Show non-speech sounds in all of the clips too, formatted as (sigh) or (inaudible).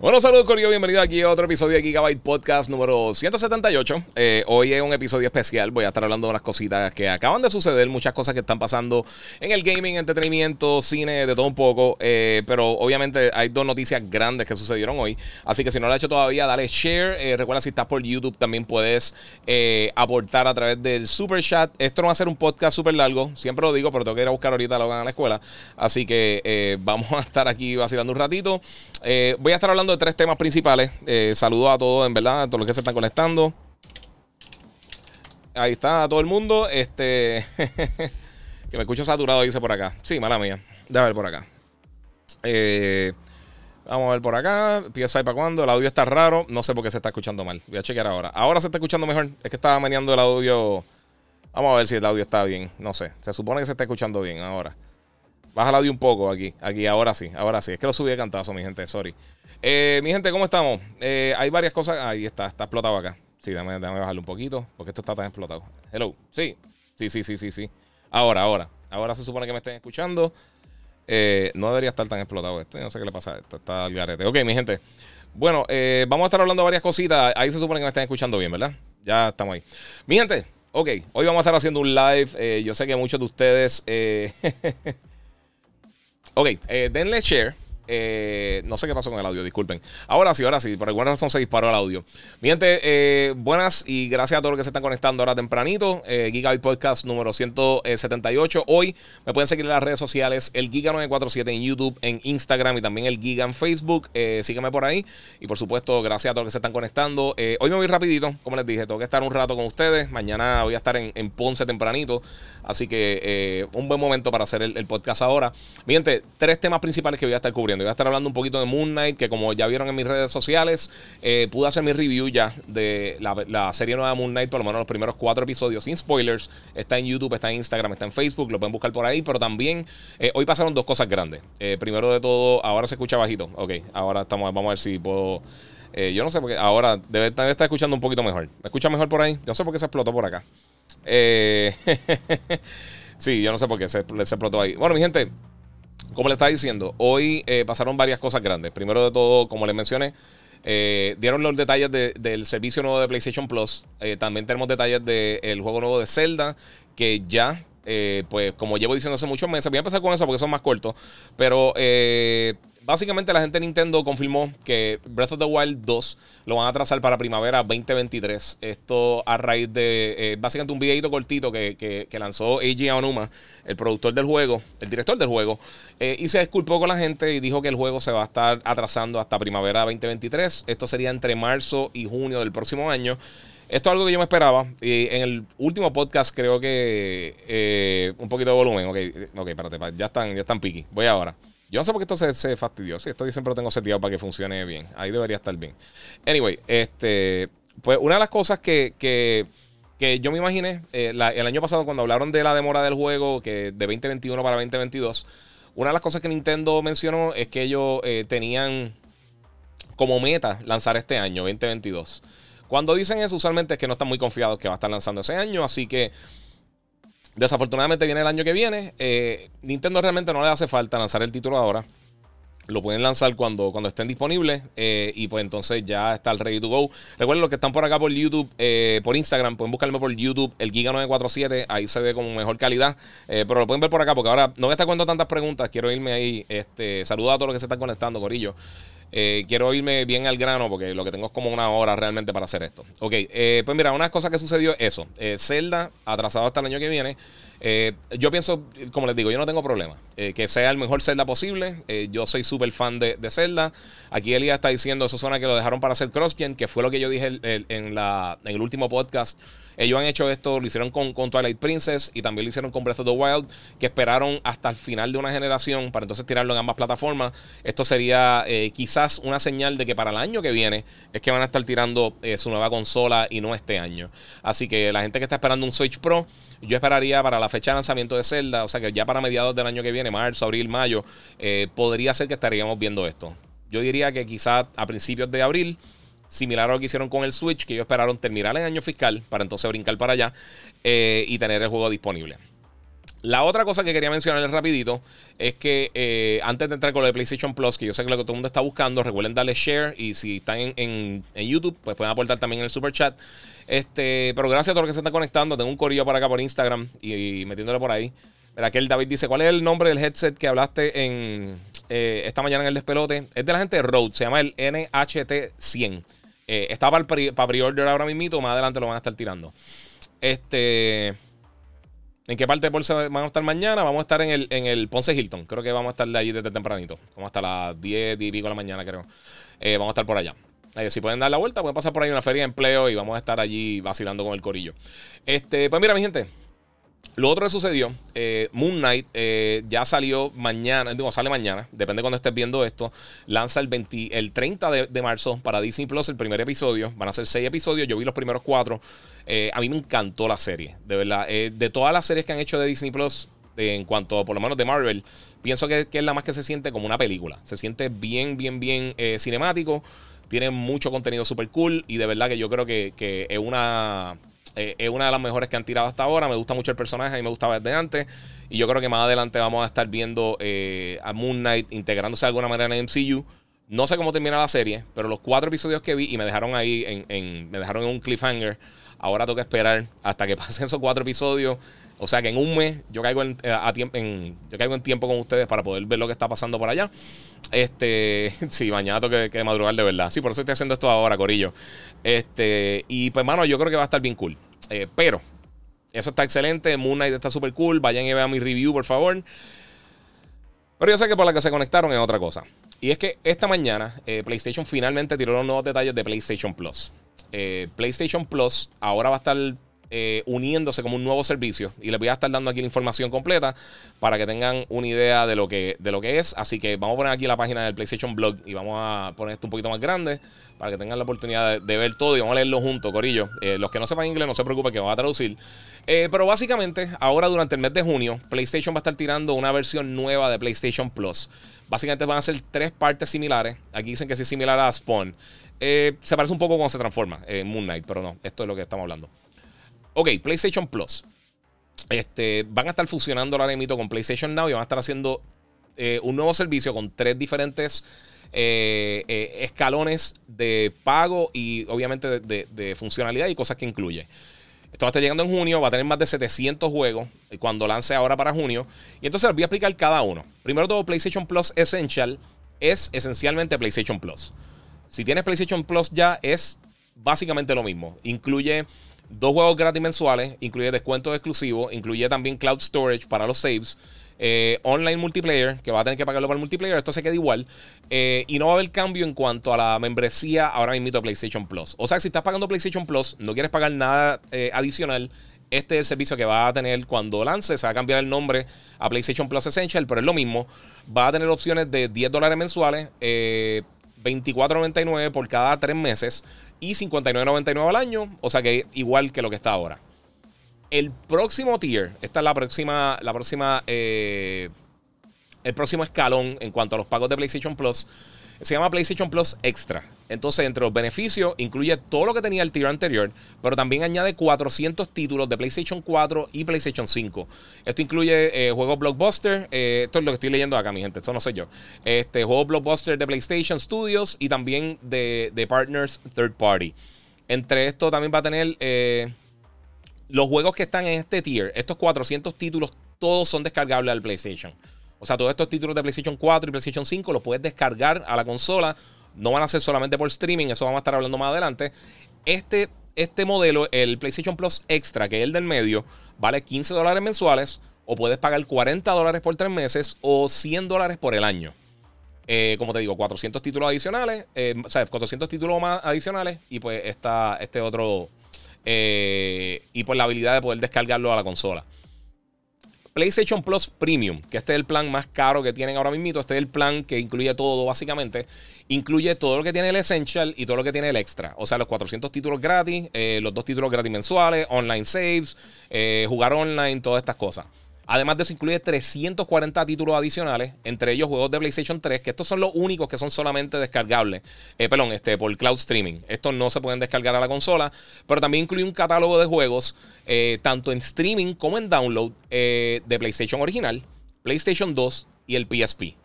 Bueno, saludos Corio, bienvenido aquí a otro episodio de Gigabyte Podcast número 178. Eh, hoy es un episodio especial, voy a estar hablando de unas cositas que acaban de suceder, muchas cosas que están pasando en el gaming, entretenimiento, cine, de todo un poco, eh, pero obviamente hay dos noticias grandes que sucedieron hoy, así que si no lo has hecho todavía, dale share, eh, recuerda si estás por YouTube también puedes aportar a través del super chat. Esto no va a ser un podcast súper largo, siempre lo digo, pero tengo que ir a buscar ahorita lo que en la escuela, así que vamos a estar aquí vacilando un ratito. voy a estar hablando de tres temas principales. Eh, saludos a todos, en verdad, a todos los que se están conectando. Ahí está todo el mundo. Este. (laughs) que me escucho saturado, dice por acá. Sí, mala mía. Déjame ver por acá. Eh, vamos a ver por acá. Ahí para cuando. El audio está raro. No sé por qué se está escuchando mal. Voy a chequear ahora. Ahora se está escuchando mejor. Es que estaba meneando el audio. Vamos a ver si el audio está bien. No sé. Se supone que se está escuchando bien ahora. Baja el audio un poco aquí. Aquí, ahora sí. Ahora sí. Es que lo subí de cantazo, mi gente. Sorry. Eh, mi gente, ¿cómo estamos? Eh, hay varias cosas. Ahí está, está explotado acá. Sí, déjame, bajarlo un poquito, porque esto está tan explotado. Hello. Sí, sí, sí, sí, sí, sí. Ahora, ahora. Ahora se supone que me estén escuchando. Eh, no debería estar tan explotado esto. no sé qué le pasa. Está al garete. Ok, mi gente. Bueno, vamos a estar hablando de varias cositas. Ahí se supone que me estén escuchando bien, ¿verdad? Ya estamos ahí. Mi gente, ok. Hoy vamos a estar haciendo un live. yo sé que muchos de ustedes. (laughs) ok, denle share eh, no sé qué pasó con el audio, disculpen. Ahora sí, ahora sí, por alguna razón se disparó el audio. Mi eh, buenas y gracias a todos los que se están conectando ahora tempranito. Eh, Podcast número 178. Hoy me pueden seguir en las redes sociales, el Giga947 en YouTube, en Instagram y también el Giga en Facebook. Eh, síganme por ahí. Y por supuesto, gracias a todos los que se están conectando. hoy me voy rapidito, como les dije, tengo que estar un rato con ustedes. Mañana voy a estar en, Ponce tempranito. Así que un buen momento para hacer el, podcast ahora. Mi tres temas principales que voy a estar cubriendo. Voy a estar hablando un poquito de Moon Knight, que como ya vieron en mis redes sociales, eh, pude hacer mi review ya de la, serie nueva de Moon Knight, por lo menos los primeros cuatro episodios, sin spoilers. Está en YouTube, está en Instagram, está en Facebook, lo pueden buscar por ahí, pero también eh, hoy pasaron dos cosas grandes. Eh, primero de todo, ahora se escucha bajito. Ok, ahora estamos, vamos a ver si puedo... yo no sé, porque ahora debe, estar escuchando un poquito mejor. ¿Me escucha mejor por ahí? Yo no sé por qué se explotó por acá. (laughs) sí, yo no sé por qué se explotó ahí. Bueno, mi gente, como le estaba diciendo, hoy eh, pasaron varias cosas grandes. Primero de todo, como les mencioné, eh, dieron los detalles del servicio nuevo de PlayStation Plus. Eh, también tenemos detalles del juego nuevo de Zelda, que ya, pues como llevo diciendo hace muchos meses, voy a empezar con eso porque son más cortos, pero básicamente la gente de Nintendo confirmó que Breath of the Wild 2 lo van a trazar para primavera 2023. Esto a raíz de eh, básicamente un videito cortito que, lanzó Eiji Aonuma, el productor del juego, el director del juego, eh, y se disculpó con la gente y dijo que el juego se va a estar atrasando hasta primavera 2023. Esto sería entre marzo y junio del próximo año. Esto es algo que yo me esperaba. Y en el último podcast creo que eh, un poquito de volumen. Ok, ok, espérate, ya están, ya están piqui. Voy ahora. Yo no sé por qué esto se, fastidió. Sí, esto yo siempre lo tengo seteado para que funcione bien. Ahí debería estar bien. Anyway, este, pues una de las cosas que, que, que yo me imaginé eh, el año pasado cuando hablaron de la demora del juego, que de 2021 para 2022, una de las cosas que Nintendo mencionó es que ellos eh, tenían como meta lanzar este año, 2022. Cuando dicen eso, usualmente es que no están muy confiados que va a estar lanzando ese año, así que Desafortunadamente viene el año que viene. Eh, Nintendo realmente no le hace falta lanzar el título ahora. Lo pueden lanzar cuando, cuando estén disponibles. Eh, y pues entonces ya está el ready to go. Recuerden los que están por acá por YouTube, eh, por Instagram, pueden buscarme por YouTube, el Giga947. Ahí se ve con mejor calidad. pero lo pueden ver por acá porque ahora no me está contando tantas preguntas. Quiero irme ahí. Este, saludo a todos los que se están conectando, Corillo. Quiero irme bien al grano porque lo que tengo es como una hora realmente para hacer esto. Ok, pues mira, una cosa que sucedió es eso. Zelda atrasado hasta el año que viene. Eh, yo pienso, como les digo, yo no tengo problema. Eh, que sea el mejor Zelda posible. Eh, yo soy súper fan de, Zelda. Aquí Elías está diciendo, eso suena que lo dejaron para hacer cross-gen, que fue lo que yo dije en, el último podcast. Ellos han hecho esto, lo hicieron con, Twilight Princess y también lo hicieron con Breath of the Wild, que esperaron hasta el final de una generación para entonces tirarlo en ambas plataformas. Esto sería eh, quizás una señal de que para el año que viene es que van a estar tirando su nueva consola y no este año. Así que la gente que está esperando un Switch Pro, yo esperaría para la fecha de lanzamiento de Zelda, o sea que ya para mediados del año que viene, marzo, abril, mayo, eh, podría ser que estaríamos viendo esto. Yo diría que quizás a principios de abril similar a lo que hicieron con el Switch, que ellos esperaron terminar el año fiscal para entonces brincar para allá eh, y tener el juego disponible. La otra cosa que quería mencionarles rapidito es que eh, antes de entrar con lo de PlayStation Plus, que yo sé que lo que todo el mundo está buscando, recuerden darle share y si están en, YouTube, pues pueden aportar también en el super chat. Este, pero gracias a todos los que se están conectando. Tengo un corillo por acá por Instagram y, metiéndole por ahí. Mira, el David dice: ¿Cuál es el nombre del headset que hablaste en eh, esta mañana en el despelote? Es de la gente de Rode, se llama el NHT100. Eh, está para, pre-order ahora mismo, más adelante lo van a estar tirando. Este. ¿En qué parte de bolsa van a estar mañana? Vamos a estar en el, en el Ponce Hilton. Creo que vamos a estar de allí desde tempranito. Vamos hasta las 10, 10 y pico de la mañana, creo. Eh, vamos a estar por allá. Si pueden dar la vuelta, pueden pasar por ahí una feria de empleo y vamos a estar allí vacilando con el corillo. Este, pues mira, mi gente. Lo otro que sucedió, eh, Moon Knight eh, ya salió mañana, digo, sale mañana, depende de cuando estés viendo esto. Lanza el, 20, el 30 de, marzo para Disney Plus el primer episodio. Van a ser seis episodios, yo vi los primeros cuatro. Eh, a mí me encantó la serie, de verdad. de todas las series que han hecho de Disney Plus, en cuanto por lo menos de Marvel, pienso que, es la más que se siente como una película. Se siente bien, bien, bien cinemático. Tiene mucho contenido super cool y de verdad que yo creo que, que es una eh, es una de las mejores que han tirado hasta ahora. Me gusta mucho el personaje, a mí me gustaba desde antes. Y yo creo que más adelante vamos a estar viendo eh, a Moon Knight integrándose de alguna manera en el MCU. No sé cómo termina la serie, pero los cuatro episodios que vi y me dejaron ahí en, me dejaron en un cliffhanger. Ahora tengo que esperar hasta que (laughs) pasen esos cuatro episodios. O sea que en un mes yo caigo en, eh, tiempo, yo caigo en tiempo con ustedes para poder ver lo que está pasando por allá. Este, (laughs) sí, mañana tengo que, madrugar de verdad. Sí, por eso estoy haciendo esto ahora, Corillo. Este, y pues, mano, yo creo que va a estar bien cool. Eh, pero, eso está excelente. Moon Knight está súper cool. Vayan y vean mi review, por favor. Pero yo sé que por la que se conectaron es otra cosa. Y es que esta mañana eh, PlayStation finalmente tiró los nuevos detalles de PlayStation Plus. PlayStation Plus ahora va a estar uniéndose como un nuevo servicio. Y les voy a estar dando aquí la información completa para que tengan una idea de lo que, de lo que es. Así que vamos a poner aquí la página del PlayStation Blog y vamos a poner esto un poquito más grande para que tengan la oportunidad de, ver todo y vamos a leerlo juntos, Corillo. Eh, los que no sepan inglés, no se preocupen que vamos a traducir. Eh, pero básicamente, ahora durante el mes de junio, PlayStation va a estar tirando una versión nueva de PlayStation Plus. Básicamente van a ser tres partes similares. Aquí dicen que es similar a Spawn. Eh, se parece un poco cuando se transforma en Moon Knight, pero no, esto es lo que estamos hablando. Ok, PlayStation Plus. Este, van a estar fusionando ahora mismo con PlayStation Now y van a estar haciendo un nuevo servicio con tres diferentes eh, eh, escalones de pago y obviamente de, funcionalidad y cosas que incluye. Esto va a estar llegando en junio, va a tener más de 700 juegos cuando lance ahora para junio. Y entonces les voy a explicar cada uno. Primero todo, PlayStation Plus Essential es esencialmente PlayStation Plus. Si tienes PlayStation Plus ya es básicamente lo mismo. Incluye dos juegos gratis mensuales, incluye descuentos exclusivos, incluye también cloud storage para los saves. Eh, online multiplayer, que va a tener que pagarlo para el multiplayer, esto se queda igual. Eh, y no va a haber cambio en cuanto a la membresía ahora mismo de PlayStation Plus. O sea, si estás pagando PlayStation Plus, no quieres pagar nada eh, adicional. Este es el servicio que va a tener cuando lance. Se va a cambiar el nombre a PlayStation Plus Essential, pero es lo mismo. Va a tener opciones de 10 dólares mensuales, 24.99 por cada 3 meses y 59.99 al año. O sea que igual que lo que está ahora. El próximo tier, esta es la próxima, la próxima, eh, el próximo escalón en cuanto a los pagos de PlayStation Plus. Se llama PlayStation Plus Extra. Entonces, entre los beneficios, incluye todo lo que tenía el tier anterior, pero también añade 400 títulos de PlayStation 4 y PlayStation 5. Esto incluye eh, juegos blockbuster. Eh, esto es lo que estoy leyendo acá, mi gente. Esto no sé yo. Este, juegos blockbuster de PlayStation Studios y también de, de partners third party. Entre esto también va a tener los juegos que están en este tier, estos 400 títulos, todos son descargables al PlayStation. O sea, todos estos títulos de PlayStation 4 y PlayStation 5 los puedes descargar a la consola. No van a ser solamente por streaming, eso vamos a estar hablando más adelante. Este, este modelo, el PlayStation Plus Extra, que es el del medio, vale 15 dólares mensuales. O puedes pagar 40 dólares por 3 meses o 100 dólares por el año. Eh, como te digo, 400 títulos adicionales, eh, o sea, 400 títulos más adicionales y pues está este otro y por la habilidad de poder descargarlo a la consola. PlayStation Plus Premium, que este es el plan más caro que tienen ahora mismo. Este es el plan que incluye todo, básicamente. Incluye todo lo que tiene el Essential y todo lo que tiene el Extra. O sea, los 400 títulos gratis, eh, los dos títulos gratis mensuales, online saves, eh, jugar online, todas estas cosas. Además de eso, incluye 340 títulos adicionales, entre ellos juegos de PlayStation 3, que estos son los únicos que son solamente descargables. Eh, perdón, este, por cloud streaming. Estos no se pueden descargar a la consola, pero también incluye un catálogo de juegos, eh, tanto en streaming como en download, eh, de PlayStation original, PlayStation 2 y el PSP.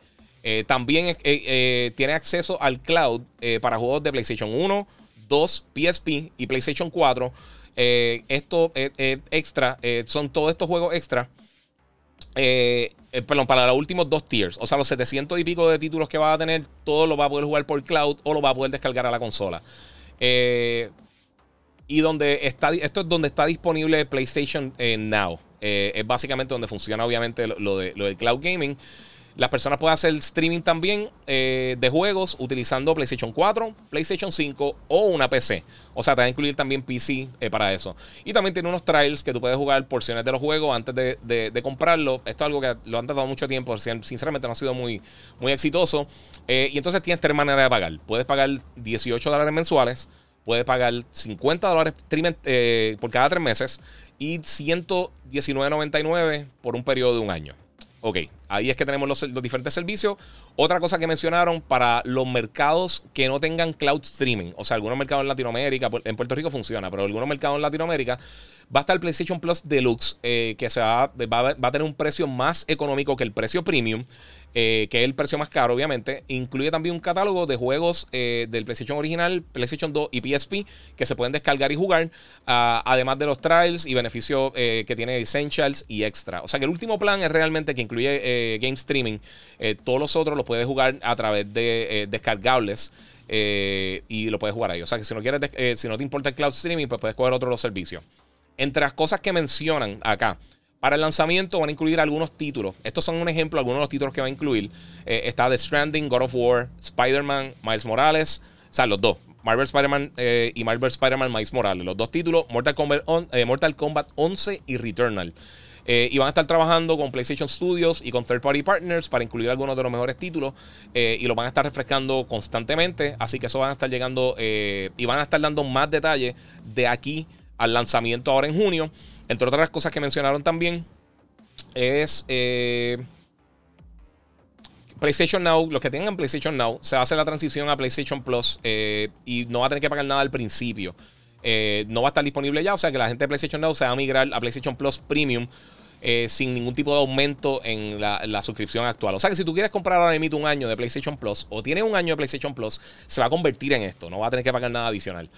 también tiene acceso al cloud para juegos de PlayStation 1, 2, PSP y PlayStation 4. esto extra, son todos estos juegos extra eh, eh, perdón, para los últimos dos tiers. O sea, los 700 y pico de títulos que va a tener, todo lo va a poder jugar por cloud o lo va a poder descargar a la consola. Eh, y donde está, esto es donde está disponible PlayStation Now. es básicamente donde funciona, obviamente, lo, de, lo del cloud gaming. Las personas pueden hacer streaming también eh, de juegos utilizando PlayStation 4, PlayStation 5 o una PC. O sea, te va a incluir también PC eh, para eso. Y también tiene unos trials que tú puedes jugar porciones de los juegos antes de, comprarlo. Esto es algo que lo han tratado mucho tiempo. Sinceramente no ha sido muy, muy exitoso. Eh, y entonces tienes tres maneras de pagar. Puedes pagar 18 dólares mensuales. Puedes pagar 50 dólares por cada tres meses. Y 119.99 por un periodo de un año. Ok, ahí es que tenemos los, diferentes servicios. Otra cosa que mencionaron para los mercados que no tengan cloud streaming, o sea, algunos mercados en Latinoamérica, en Puerto Rico funciona, pero algunos mercados en Latinoamérica, va a estar el PlayStation Plus Deluxe, eh, que se va, a tener un precio más económico que el precio premium. Eh, que es el precio más caro, obviamente. Incluye también un catálogo de juegos eh, del PlayStation original, PlayStation 2 y PSP que se pueden descargar y jugar, ah, además de los trials y beneficios eh, que tiene Essentials y Extra. O sea que el último plan es realmente que incluye game streaming. todos los otros los puedes jugar a través de descargables. y lo puedes jugar ahí. O sea que si no quieres, si no te importa el cloud streaming, pues puedes coger otros los servicios. Entre las cosas que mencionan acá, para el lanzamiento van a incluir algunos títulos. Estos son un ejemplo, algunos de los títulos que va a incluir. Eh, está The Stranding, God of War, Spider-Man, Miles Morales. O sea, los dos. Marvel Spider-Man eh, y Marvel Spider-Man Miles Morales. Los dos títulos, Mortal Kombat, eh, Kombat 11 y Returnal. y van a estar trabajando con PlayStation Studios y con third party partners para incluir algunos de los mejores títulos. y lo van a estar refrescando constantemente. Así que eso van a estar llegando y van a estar dando más detalles de aquí al lanzamiento ahora en junio. Entre otras cosas que mencionaron también es eh, PlayStation Now. Los que tengan PlayStation Now, se hace la transición a PlayStation Plus eh, y no va a tener que pagar nada al principio. Eh, no va a estar disponible ya, o sea que la gente de PlayStation Now se va a migrar a PlayStation Plus Premium. sin ningún tipo de aumento en la, suscripción actual. O sea que si tú quieres comprar ahora mismo un año de PlayStation Plus o tienes un año de PlayStation Plus, se va a convertir en esto. No va a tener que pagar nada adicional.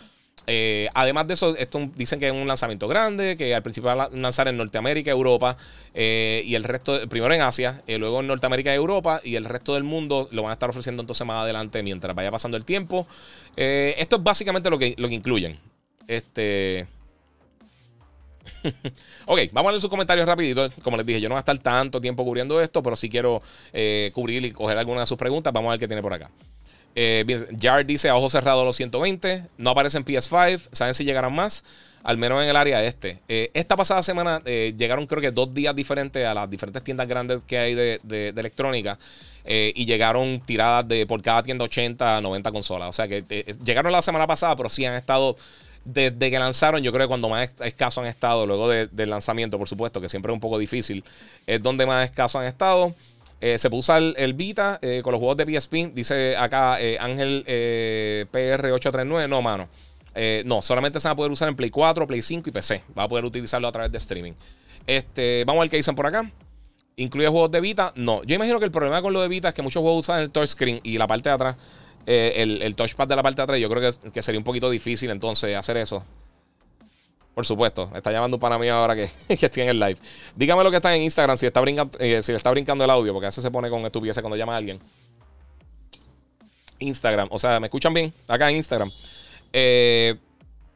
Eh, además de eso, dicen que es un lanzamiento grande, que al principio va a lanzar en Norteamérica, Europa eh, y el resto, primero en Asia, eh, luego en Norteamérica y Europa y el resto del mundo lo van a estar ofreciendo entonces más adelante mientras vaya pasando el tiempo. esto es básicamente lo que, lo que incluyen. Este... (laughs) ok, vamos a ver sus comentarios rapidito. Como les dije, yo no voy a estar tanto tiempo cubriendo esto, pero si quiero cubrir y coger alguna de sus preguntas. Vamos a ver qué tiene por acá. Eh, Jar dice a ojos cerrados los 120. No aparece en PS5. Saben si llegarán más. Al menos en el área este. Eh, esta pasada semana eh, llegaron creo que dos días diferentes a las diferentes tiendas grandes que hay de, electrónica. y llegaron tiradas de por cada tienda 80 a 90 consolas. O sea que llegaron la semana pasada, pero sí han estado desde que lanzaron, yo creo que cuando más escasos han estado, luego del lanzamiento, por supuesto, que siempre es un poco difícil, es donde más escasos han estado. Eh, se puso el, el Vita eh, con los juegos de PSP. Dice acá eh, Ángel PR839. No, mano. no, solamente se va a poder usar en Play 4, Play 5 y PC. Va a poder utilizarlo a través de streaming. Este, vamos a ver qué dicen por acá. ¿Incluye juegos de Vita? No. Yo imagino que el problema con lo de Vita es que muchos juegos usan el touchscreen y la parte de atrás, el, touchpad de la parte de atrás. Yo creo que, que sería un poquito difícil entonces hacer eso. Por supuesto, está llamando un pana mío ahora que, (laughs) que estoy en el live. Dígame lo que está en Instagram, si, está brincando, eh, si le está brincando el audio, porque a veces se pone con estupideces cuando llama a alguien. Instagram, o sea, ¿me escuchan bien? Acá en Instagram. Eh,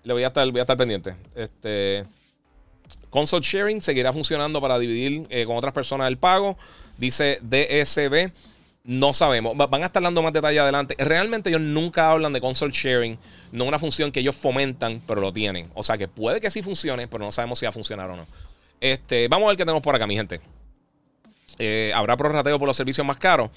le voy a estar, voy a estar pendiente. Este. Console sharing seguirá funcionando para dividir eh, con otras personas el pago. Dice DSB. No sabemos. Van a estar dando más detalle adelante. Realmente ellos nunca hablan de console sharing. No una función que ellos fomentan, pero lo tienen. O sea que puede que sí funcione, pero no sabemos si va a funcionar o no. Este, vamos a ver qué tenemos por acá, mi gente. Eh, ¿Habrá prorrateo por los servicios más caros?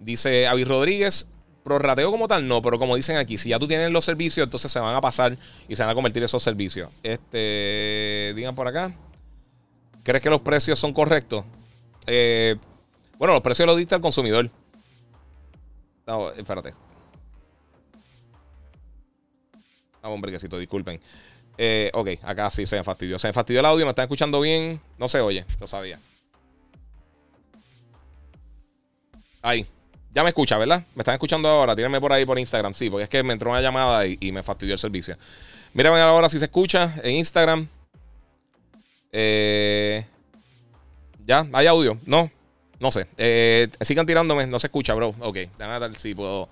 Dice Avi Rodríguez. Prorrateo como tal, no, pero como dicen aquí, si ya tú tienes los servicios, entonces se van a pasar y se van a convertir esos servicios. Este, digan por acá. ¿Crees que los precios son correctos? Eh, bueno, los precios los diste al consumidor. No, espérate. Ah, hombre, que disculpen. Eh, ok, acá sí se me fastidió. Se me fastidió el audio, me están escuchando bien. No se oye, lo sabía. Ahí. Ya me escucha, ¿verdad? Me están escuchando ahora. Tírenme por ahí por Instagram. Sí, porque es que me entró una llamada y, me fastidió el servicio. Mírame ahora si se escucha en Instagram. Eh, ¿Ya? ¿Hay audio? No. No sé. Eh, sigan tirándome. No se escucha, bro. Ok. Déjame ver si puedo.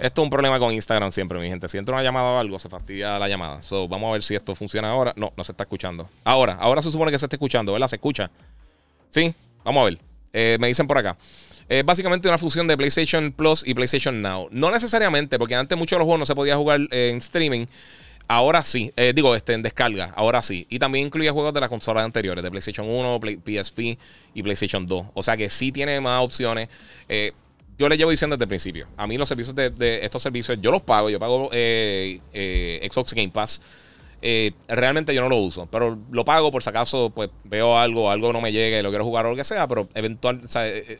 Esto es un problema con Instagram siempre, mi gente. Si entra una llamada o algo, se fastidia la llamada. So, vamos a ver si esto funciona ahora. No, no se está escuchando. Ahora, ahora se supone que se está escuchando, ¿verdad? ¿Se escucha? Sí, vamos a ver. Eh, me dicen por acá. Es básicamente una fusión de PlayStation Plus y PlayStation Now. No necesariamente, porque antes muchos de los juegos no se podía jugar en streaming. Ahora sí, eh, digo, este, en descarga, ahora sí. Y también incluye juegos de las consolas anteriores, de PlayStation 1, PSP y PlayStation 2. O sea que sí tiene más opciones. Eh, yo le llevo diciendo desde el principio. A mí los servicios de, estos servicios, yo los pago. Yo pago eh, Xbox Game Pass. Realmente yo no lo uso, pero lo pago por si acaso pues veo algo, algo no me llegue, lo quiero jugar o lo que sea, pero eventual,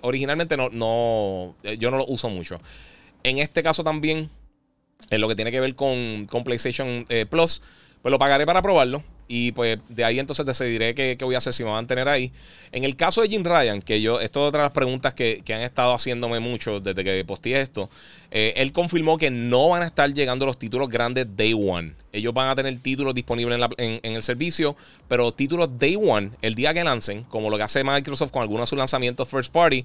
originalmente no, no, yo no lo uso mucho. En este caso también, en lo que tiene que ver con, con PlayStation Plus, pues lo pagaré para probarlo. Y pues de ahí entonces decidiré qué, qué, voy a hacer si me van a tener ahí. En el caso de Jim Ryan, que yo, esto es otra de las preguntas que, que han estado haciéndome mucho desde que posteé esto. Eh, él confirmó que no van a estar llegando los títulos grandes Day One. Ellos van a tener títulos disponibles en, el servicio, pero títulos Day One, el día que lancen, como lo que hace Microsoft con algunos de sus lanzamientos First Party,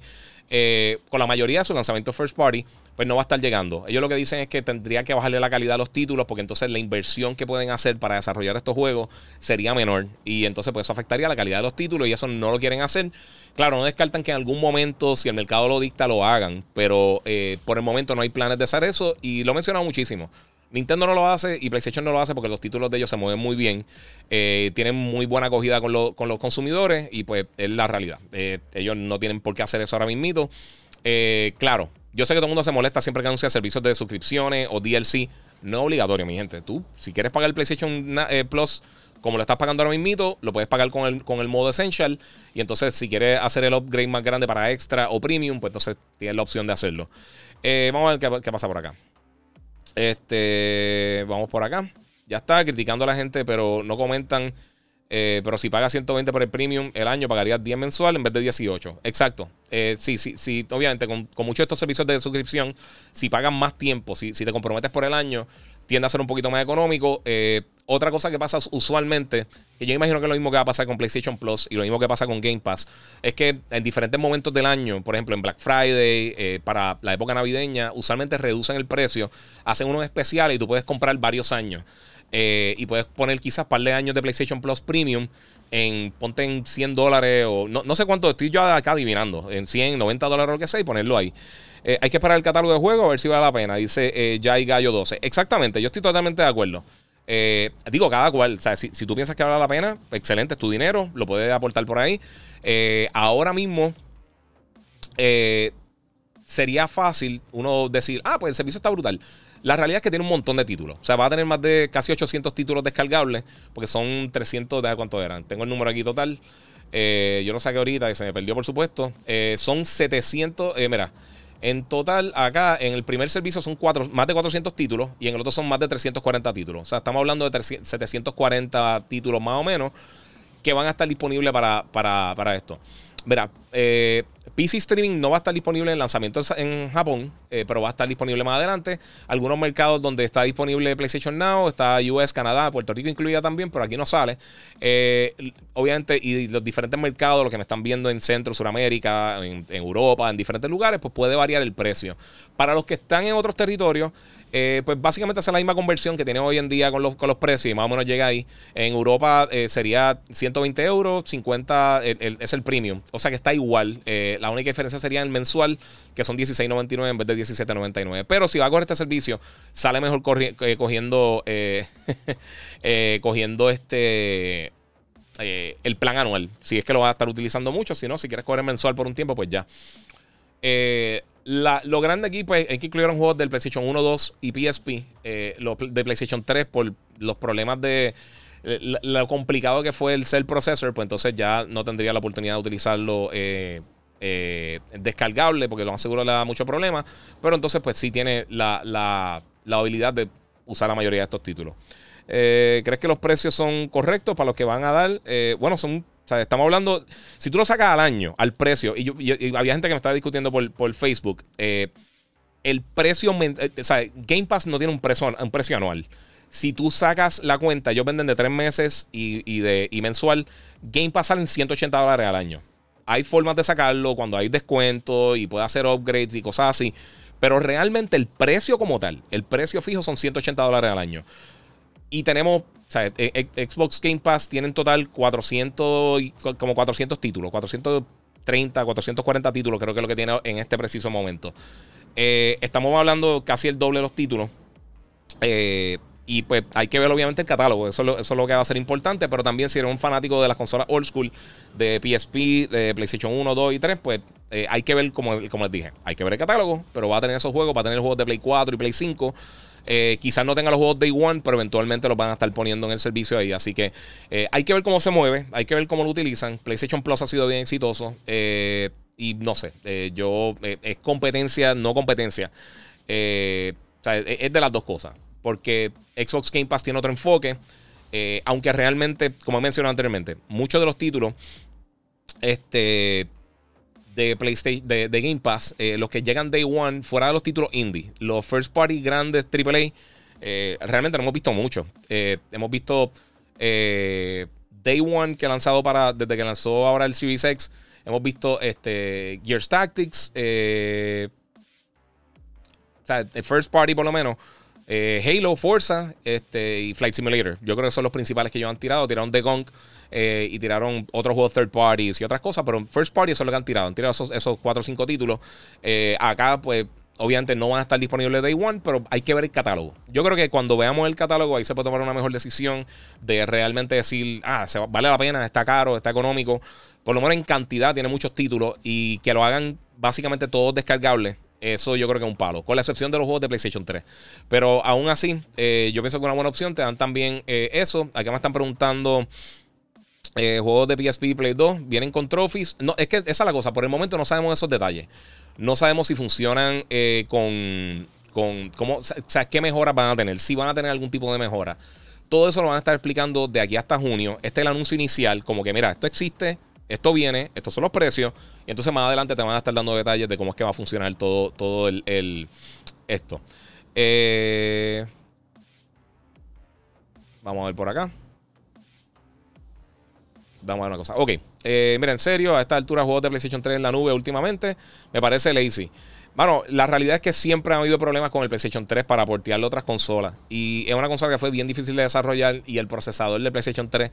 eh, con la mayoría de sus lanzamientos First Party, pues no va a estar llegando. Ellos lo que dicen es que tendría que bajarle la calidad a los títulos, porque entonces la inversión que pueden hacer para desarrollar estos juegos sería menor. Y entonces pues eso afectaría la calidad de los títulos y eso no lo quieren hacer. Claro, no descartan que en algún momento, si el mercado lo dicta, lo hagan. Pero eh, por el momento no hay planes de hacer eso. Y lo he mencionado muchísimo. Nintendo no lo hace y PlayStation no lo hace porque los títulos de ellos se mueven muy bien. Eh, tienen muy buena acogida con, los consumidores y pues es la realidad. Eh, ellos no tienen por qué hacer eso ahora mismo. claro, yo sé que todo el mundo se molesta siempre que anuncia servicios de suscripciones o DLC. No es obligatorio, mi gente. Tú, si quieres pagar el PlayStation Plus como lo estás pagando ahora mismo, lo puedes pagar con el, con el modo Essential. Y entonces, si quieres hacer el upgrade más grande para extra o premium, pues entonces tienes la opción de hacerlo. Eh, vamos a ver qué, pasa por acá. Este, vamos por acá. Ya está criticando a la gente, pero no comentan. Eh, pero si pagas 120 por el premium el año, pagarías 10 mensual en vez de 18. Exacto. Eh, sí, sí, sí, obviamente, con, muchos de estos servicios de suscripción, si pagas más tiempo, si, si te comprometes por el año, tiende a ser un poquito más económico. Eh, otra cosa que pasa usualmente, que yo imagino que es lo mismo que va a pasar con PlayStation Plus y lo mismo que pasa con Game Pass, es que en diferentes momentos del año, por ejemplo en Black Friday, para la época navideña, usualmente reducen el precio, hacen unos especiales y tú puedes comprar varios años. Eh, y puedes poner quizás par de años de PlayStation Plus Premium en, ponte en 100 dólares o no, no sé cuánto, estoy yo acá adivinando, en 100, 90 dólares o lo que sea y ponerlo ahí. Eh, hay que esperar el catálogo de juego a ver si vale la pena. Dice eh, Jai Gallo 12. Exactamente, yo estoy totalmente de acuerdo. Eh, digo, cada cual. O sea, si, tú piensas que vale la pena, excelente, es tu dinero, lo puedes aportar por ahí. ahora mismo sería fácil uno decir, ah, pues el servicio está brutal. La realidad es que tiene un montón de títulos. O sea, va a tener más de casi 800 títulos descargables, porque son 300, de cuánto eran. Tengo el número aquí total. yo no saqué ahorita, que se me perdió, por supuesto. son 700, mira, en total, acá en el primer servicio son cuatro, más de 400 títulos y en el otro son más de 340 títulos. O sea, estamos hablando de 740 títulos más o menos que van a estar disponibles para, para, para esto. Verá, eh, PC Streaming no va a estar disponible en lanzamiento en Japón, eh, pero va a estar disponible más adelante. Algunos mercados donde está disponible PlayStation Now, está US, Canadá, Puerto Rico incluida también, pero aquí no sale. Eh, obviamente, y los diferentes mercados, los que me están viendo en Centro, Suramérica, en, en Europa, en diferentes lugares, pues puede variar el precio. Para los que están en otros territorios, eh, pues básicamente hace la misma conversión que tiene hoy en día con los, con los precios y más o menos llega ahí. En Europa eh, sería 120 euros, 50 es el premium. O sea que está igual. Eh, la única diferencia sería el mensual, que son 16.99 en vez de 17.99. Pero si va a correr este servicio, sale mejor eh, cogiendo, eh, (laughs) cogiendo este el plan anual. Si es que lo vas a estar utilizando mucho, si no, si quieres correr mensual por un tiempo, pues ya. Lo grande aquí, pues, es que incluyeron juegos del PlayStation 1, 2 y PSP, los de PlayStation 3 por los problemas de lo complicado que fue el Cell Processor, pues entonces ya no tendría la oportunidad de utilizarlo eh, eh, descargable, porque lo más seguro le da mucho problema. Pero entonces, pues sí tiene la, habilidad de usar la mayoría de estos títulos. Eh, ¿Crees que los precios son correctos para los que van a dar? bueno, son. Estamos hablando. Si tú lo sacas al año, al precio, y, había gente que me estaba discutiendo por, por Facebook. el precio. O sea, Game Pass no tiene un precio, un precio anual. Si tú sacas la cuenta, ellos venden de tres meses y, de, mensual. Game Pass salen 180 dólares al año. Hay formas de sacarlo cuando hay descuento y puede hacer upgrades y cosas así. Pero realmente el precio como tal, el precio fijo son 180 dólares al año. Y tenemos, o sea, e, e, Xbox Game Pass tiene en total 400, como 400 títulos, 430, 440 títulos creo que es lo que tiene en este preciso momento. Eh, estamos hablando casi el doble de los títulos. Eh, y pues hay que ver obviamente el catálogo, eso es, lo, que va a ser importante, pero también si eres un fanático de las consolas old school, de PSP, de PlayStation 1, 2 y 3, pues eh, hay que ver, como, como les dije, hay que ver el catálogo, pero va a tener esos juegos, va a tener juegos de Play 4 y Play 5. Eh, quizás no tenga los juegos Day One, pero eventualmente los van a estar poniendo en el servicio ahí. Así que eh, hay que ver cómo se mueve, hay que ver cómo lo utilizan. PlayStation Plus ha sido bien exitoso. y no sé, yo es competencia, no competencia. O sea, es de las dos cosas porque Xbox Game Pass tiene otro enfoque. Eh, aunque realmente, como he mencionado anteriormente, muchos de los títulos este, de PlayStation, de, Game Pass, eh, los que llegan Day One, fuera de los títulos indie, los first party grandes AAA, eh, realmente no hemos visto mucho. hemos visto Day One que ha lanzado para, desde que lanzó ahora el Series X, hemos visto este, Gears Tactics, o sea, el first party por lo menos. Eh, Halo, Forza este, y Flight Simulator. Yo creo que son los principales que ellos han tirado. Tiraron The Gunk eh, y tiraron otros juegos third parties y otras cosas, pero First Party eso es lo que han tirado. Han tirado esos, esos 4 o 5 títulos. Eh, acá, pues, obviamente no van a estar disponibles Day One, pero hay que ver el catálogo. Yo creo que cuando veamos el catálogo, ahí se puede tomar una mejor decisión de realmente decir, ah, vale la pena, está caro, está económico. Por lo menos en cantidad tiene muchos títulos y que lo hagan básicamente todos descargables eso yo creo que es un palo, con la excepción de los juegos de PlayStation 3. Pero aún así, eh, yo pienso que una buena opción te dan también eh, eso. Acá me están preguntando eh, juegos de PSP y Play 2 vienen con trophies. No, es que esa es la cosa. Por el momento no sabemos esos detalles. No sabemos si funcionan con, con cómo, o qué mejoras van a tener. Si van a tener algún tipo de mejora. Todo eso lo van a estar explicando de aquí hasta junio. Este es el anuncio inicial, como que mira, esto existe, esto viene, estos son los precios. Y entonces más adelante te van a estar dando detalles de cómo es que va a funcionar todo, todo el, esto. Eh, vamos a ver por acá. Vamos a ver una cosa. Ok. Eh, mira, en serio, a esta altura juegos de PlayStation 3 en la nube últimamente me parece lazy. Bueno, la realidad es que siempre ha habido problemas con el PlayStation 3 para portearle otras consolas. Y es una consola que fue bien difícil de desarrollar y el procesador de PlayStation 3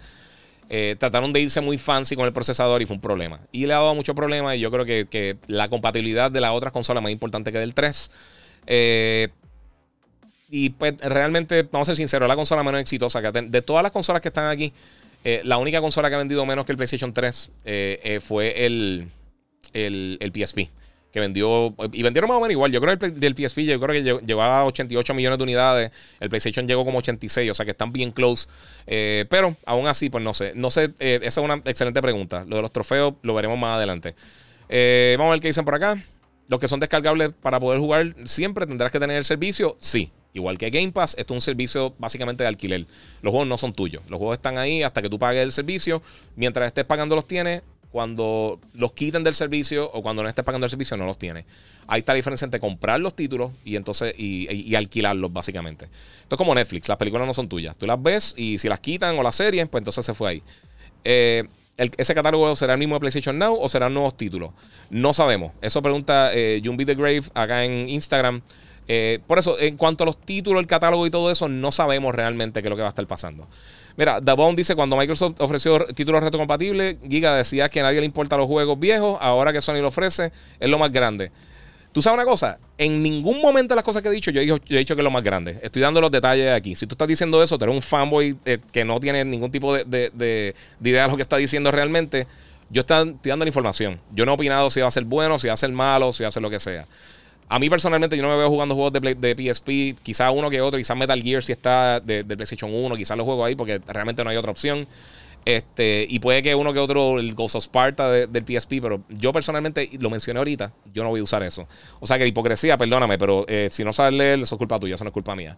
eh, trataron de irse muy fancy con el procesador y fue un problema. Y le ha dado mucho problema y yo creo que, la compatibilidad de las otras consolas es más importante que del 3. Eh, y pues realmente, vamos a ser sinceros, la consola menos exitosa que de todas las consolas que están aquí, eh, la única consola que ha vendido menos que el PlayStation 3 fue el, el, el PSP que vendió, y vendieron más o menos igual. Yo creo que el del PSP, yo creo que llevaba 88 millones de unidades. El PlayStation llegó como 86, o sea que están bien close. Eh, pero aún así, pues no sé. No sé, eh, esa es una excelente pregunta. Lo de los trofeos lo veremos más adelante. Eh, vamos a ver qué dicen por acá. Los que son descargables para poder jugar siempre tendrás que tener el servicio. Sí. Igual que Game Pass, esto es un servicio básicamente de alquiler. Los juegos no son tuyos. Los juegos están ahí hasta que tú pagues el servicio. Mientras estés pagando los tienes cuando los quiten del servicio o cuando no estés pagando el servicio, no los tienes. Ahí está la diferencia entre comprar los títulos y entonces y, alquilarlos, básicamente. Esto es como Netflix, las películas no son tuyas. Tú las ves y si las quitan o las series, pues entonces se fue ahí. Eh, ¿Ese catálogo será el mismo de PlayStation Now o serán nuevos títulos? No sabemos. Eso pregunta eh, Jumbi The Grave acá en Instagram. Eh, por eso, en cuanto a los títulos, el catálogo y todo eso, no sabemos realmente qué es lo que va a estar pasando. Mira, Dabón dice: cuando Microsoft ofreció títulos retrocompatibles, Giga decía que a nadie le importa los juegos viejos. Ahora que Sony lo ofrece, es lo más grande. Tú sabes una cosa, en ningún momento de las cosas que he dicho, yo he, dicho que es lo más grande. Estoy dando los detalles aquí. Si tú estás diciendo eso, tú eres un fanboy eh, que no tiene ningún tipo de, idea de lo que está diciendo realmente. Yo estoy, dando la información. Yo no he opinado si va a ser bueno, si va a ser malo, si va a ser lo que sea. A mí personalmente yo no me veo jugando juegos de, de PSP, quizás uno que otro, quizás Metal Gear si está de, de PlayStation 1, quizás lo juego ahí porque realmente no hay otra opción. Este, y puede que uno que otro, el Ghost of Sparta del PSP, pero yo personalmente, lo mencioné ahorita, yo no voy a usar eso. O sea que hipocresía, perdóname, pero eh, si no sabes leer, eso es culpa tuya, eso no es culpa mía.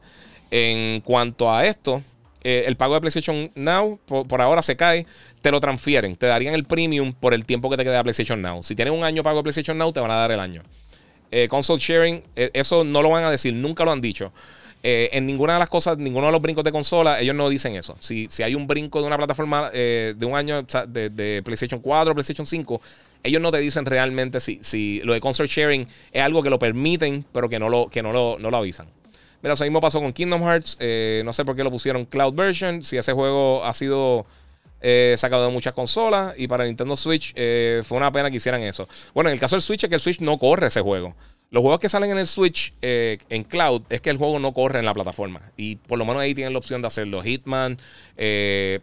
En cuanto a esto, eh, el pago de PlayStation Now por, ahora se cae, te lo transfieren, te darían el premium por el tiempo que te queda PlayStation Now. Si tienes un año pago de PlayStation Now, te van a dar el año. Eh, console sharing, eso no lo van a decir, nunca lo han dicho. Eh, en ninguna de las cosas, ninguno de los brincos de consola, ellos no dicen eso. Si, si hay un brinco de una plataforma eh, de un año de, PlayStation 4 o PlayStation 5, ellos no te dicen realmente si, si lo de console sharing es algo que lo permiten, pero que no lo, que no lo, no lo avisan. Mira, eso mismo pasó con Kingdom Hearts. Eh, no sé por qué lo pusieron Cloud Version. Si ese juego ha sido sacado de muchas consolas. Y para Nintendo Switch fue una pena que hicieran eso. Bueno, en el caso del Switch es que el Switch no corre ese juego. Los juegos que salen en el Switch eh, en cloud es que el juego no corre en la plataforma. Y por lo menos ahí tienen la opción de hacerlo. Hitman, eh,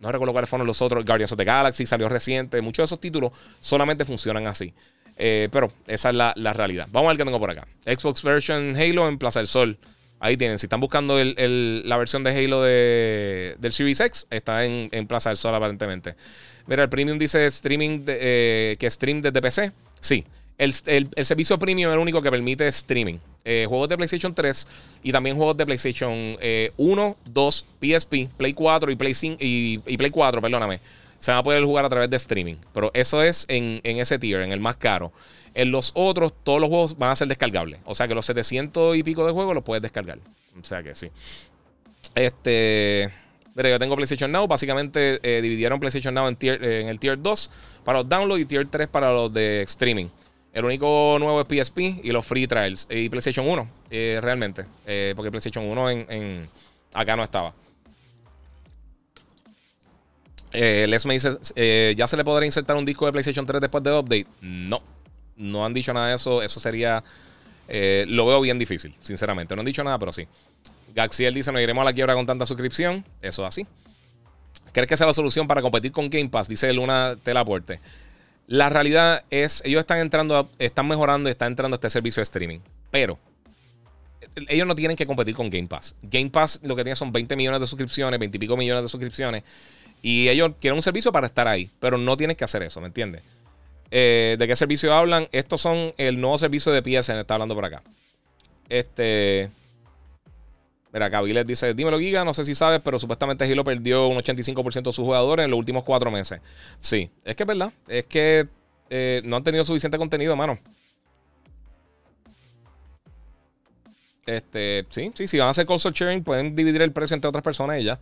no recuerdo cuáles fueron los otros. Guardians of the Galaxy salió reciente. Muchos de esos títulos solamente funcionan así. Eh, pero esa es la, realidad. Vamos a ver qué tengo por acá. Xbox version Halo en Plaza del Sol. Ahí tienen. Si están buscando la versión de Halo de, del Series X, está en, Plaza del Sol aparentemente. Mira, el Premium dice streaming que stream desde PC. Sí. El, servicio premium es el único que permite streaming. Eh, juegos de PlayStation 3 y también juegos de PlayStation 1, 2, PSP, Play 4 y Play, 5, y, Play 4, perdóname. Se van a poder jugar a través de streaming. Pero eso es en, ese tier, en el más caro. En los otros, todos los juegos van a ser descargables. O sea que los 700 y pico de juegos los puedes descargar. O sea que sí. Este. Mira, yo tengo PlayStation Now. Básicamente eh, dividieron PlayStation Now en, en el tier 2 para los downloads y tier 3 para los de streaming. El único nuevo es PSP y los free trials. Y PlayStation 1, eh, realmente. Eh, porque PlayStation 1 en, acá no estaba. Eh, Les me dice, ¿ya se le podrá insertar un disco de PlayStation 3 después de update? No. No han dicho nada de eso. Eso sería... lo veo bien difícil, sinceramente. No han dicho nada, pero sí. Gaxiel dice, nos iremos a la quiebra con tanta suscripción. Eso es así. ¿Crees que sea la solución para competir con Game Pass? Dice Luna Telaporte. La realidad es, ellos están entrando, están mejorando y están entrando a este servicio de streaming. Pero ellos no tienen que competir con Game Pass. Game Pass lo que tiene son 20 millones de suscripciones, 20 y pico millones de suscripciones. Y ellos quieren un servicio para estar ahí. Pero no tienen que hacer eso, ¿me entiendes? Eh, ¿De qué servicio hablan? Estos son el nuevo servicio de PSN, está hablando por acá. Este. Mira, Caviles dice: Dímelo, Giga, no sé si sabes, pero supuestamente Halo perdió un 85% de sus jugadores en los últimos cuatro meses. Sí, es que es verdad. Es que eh, no han tenido suficiente contenido, mano. Este, sí, sí, si van a hacer console sharing, pueden dividir el precio entre otras personas y ya.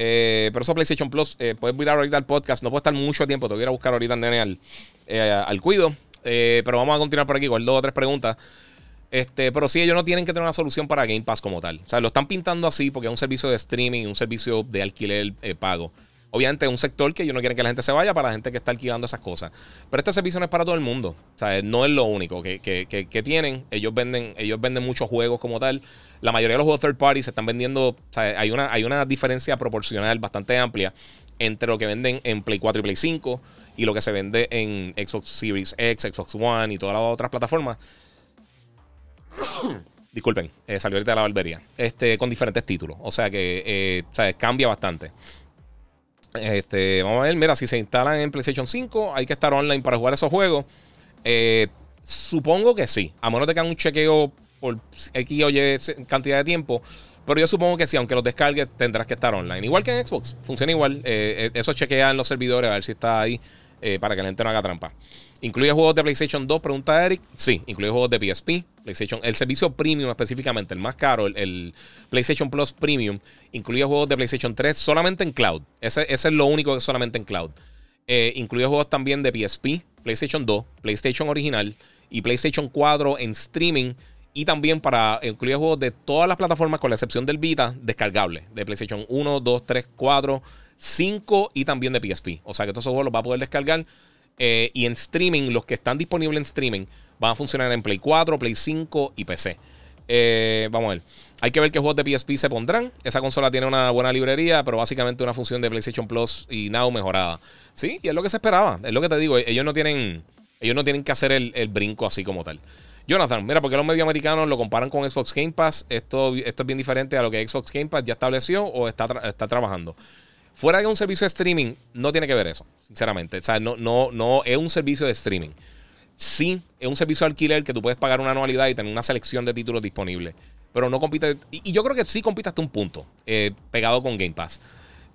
Eh, pero eso PlayStation Plus, eh, puedes mirar ahorita el podcast. No puede estar mucho tiempo, te voy a buscar ahorita en al, al cuido. pero vamos a continuar por aquí con dos o tres preguntas. Este, pero sí, ellos no tienen que tener una solución para Game Pass como tal. O sea, lo están pintando así porque es un servicio de streaming, un servicio de alquiler eh, pago. Obviamente es un sector que ellos no quieren que la gente se vaya para la gente que está alquilando esas cosas. Pero este servicio no es para todo el mundo. O sea, no es lo único que, tienen. Ellos venden, ellos venden muchos juegos como tal. La mayoría de los juegos third party se están vendiendo. Hay una, hay una diferencia proporcional bastante amplia entre lo que venden en Play 4 y Play 5 y lo que se vende en Xbox Series X, Xbox One y todas las otras plataformas. (coughs) Disculpen, eh, salió ahorita de la barbería. Este, con diferentes títulos. O sea que eh, cambia bastante. Este, vamos a ver, mira, si se instalan en PlayStation 5, hay que estar online para jugar esos juegos. Eh, supongo que sí. A menos de que hagan un chequeo por X o Y cantidad de tiempo. Pero yo supongo que sí, aunque los descargues, tendrás que estar online. Igual que en Xbox. Funciona igual. eso chequea en los servidores a ver si está ahí para que la gente no haga trampa. ¿Incluye juegos de PlayStation 2? Pregunta Eric. Sí, incluye juegos de PSP, PlayStation. El servicio premium específicamente, el más caro, el, PlayStation Plus Premium, incluye juegos de PlayStation 3 solamente en cloud. Ese, es lo único que solamente en cloud. Eh, incluye juegos también de PSP, PlayStation 2, PlayStation original y PlayStation 4 en streaming Y también para incluir juegos de todas las plataformas, con la excepción del Vita, descargable. De PlayStation 1, 2, 3, 4, 5 y también de PSP. O sea que todos esos juegos los va a poder descargar. Eh, y en streaming, los que están disponibles en streaming, van a funcionar en Play 4, Play 5 y PC. Eh, vamos a ver. Hay que ver qué juegos de PSP se pondrán. Esa consola tiene una buena librería, pero básicamente una función de PlayStation Plus y Now mejorada. Sí, y es lo que se esperaba. Es lo que te digo. Ellos no tienen, ellos no tienen que hacer el, el brinco así como tal. Jonathan, mira, porque los medios americanos lo comparan con Xbox Game Pass. Esto, esto es bien diferente a lo que Xbox Game Pass ya estableció o está, está trabajando. Fuera de un servicio de streaming, no tiene que ver eso, sinceramente. O sea, no, no, no es un servicio de streaming. Sí, es un servicio de alquiler que tú puedes pagar una anualidad y tener una selección de títulos disponibles. Pero no compite. Y, yo creo que sí compite hasta un punto, eh, pegado con Game Pass.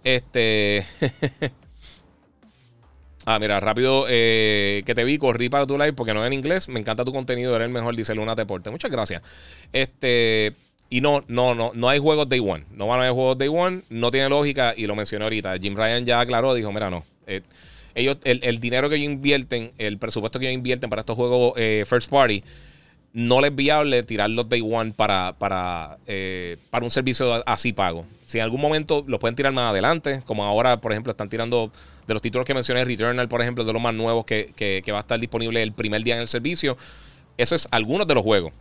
Este. (laughs) Ah, mira, rápido eh, que te vi, corrí para tu live porque no es en inglés. Me encanta tu contenido, eres el mejor, dice Luna Deporte. Muchas gracias. Este. Y no, no, no, no hay juegos Day One. No van a haber juegos Day One. No tiene lógica y lo mencioné ahorita. Jim Ryan ya aclaró, dijo, mira, no. Eh, ellos, el, dinero que ellos invierten, el presupuesto que ellos invierten para estos juegos eh, first party, no les es viable tirarlos Day One para, para, para un servicio así pago. Si en algún momento los pueden tirar más adelante, como ahora, por ejemplo, están tirando de los títulos que mencioné, Returnal, por ejemplo, de los más nuevos que, va a estar disponible el primer día en el servicio. Eso es algunos de los juegos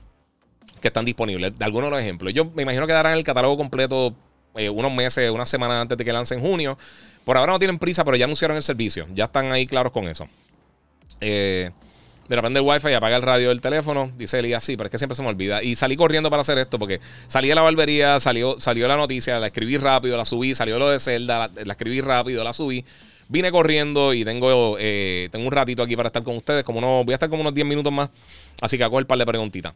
que están disponibles, de algunos de los ejemplos. Yo me imagino que darán el catálogo completo eh, unos meses, unas semanas antes de que lance en junio. Por ahora no tienen prisa, pero ya anunciaron el servicio. Ya están ahí claros con eso. Eh, Mira, prende el wifi y apaga el radio del teléfono. Dice Elías, sí, pero es que siempre se me olvida. Y salí corriendo para hacer esto porque salí de la barbería, salió, salió la noticia, la escribí rápido, la subí, salió lo de Zelda, la escribí rápido, la subí. Vine corriendo y tengo, eh, tengo un ratito aquí para estar con ustedes. Como no, voy a estar como unos 10 minutos más. Así que hago el par de preguntitas.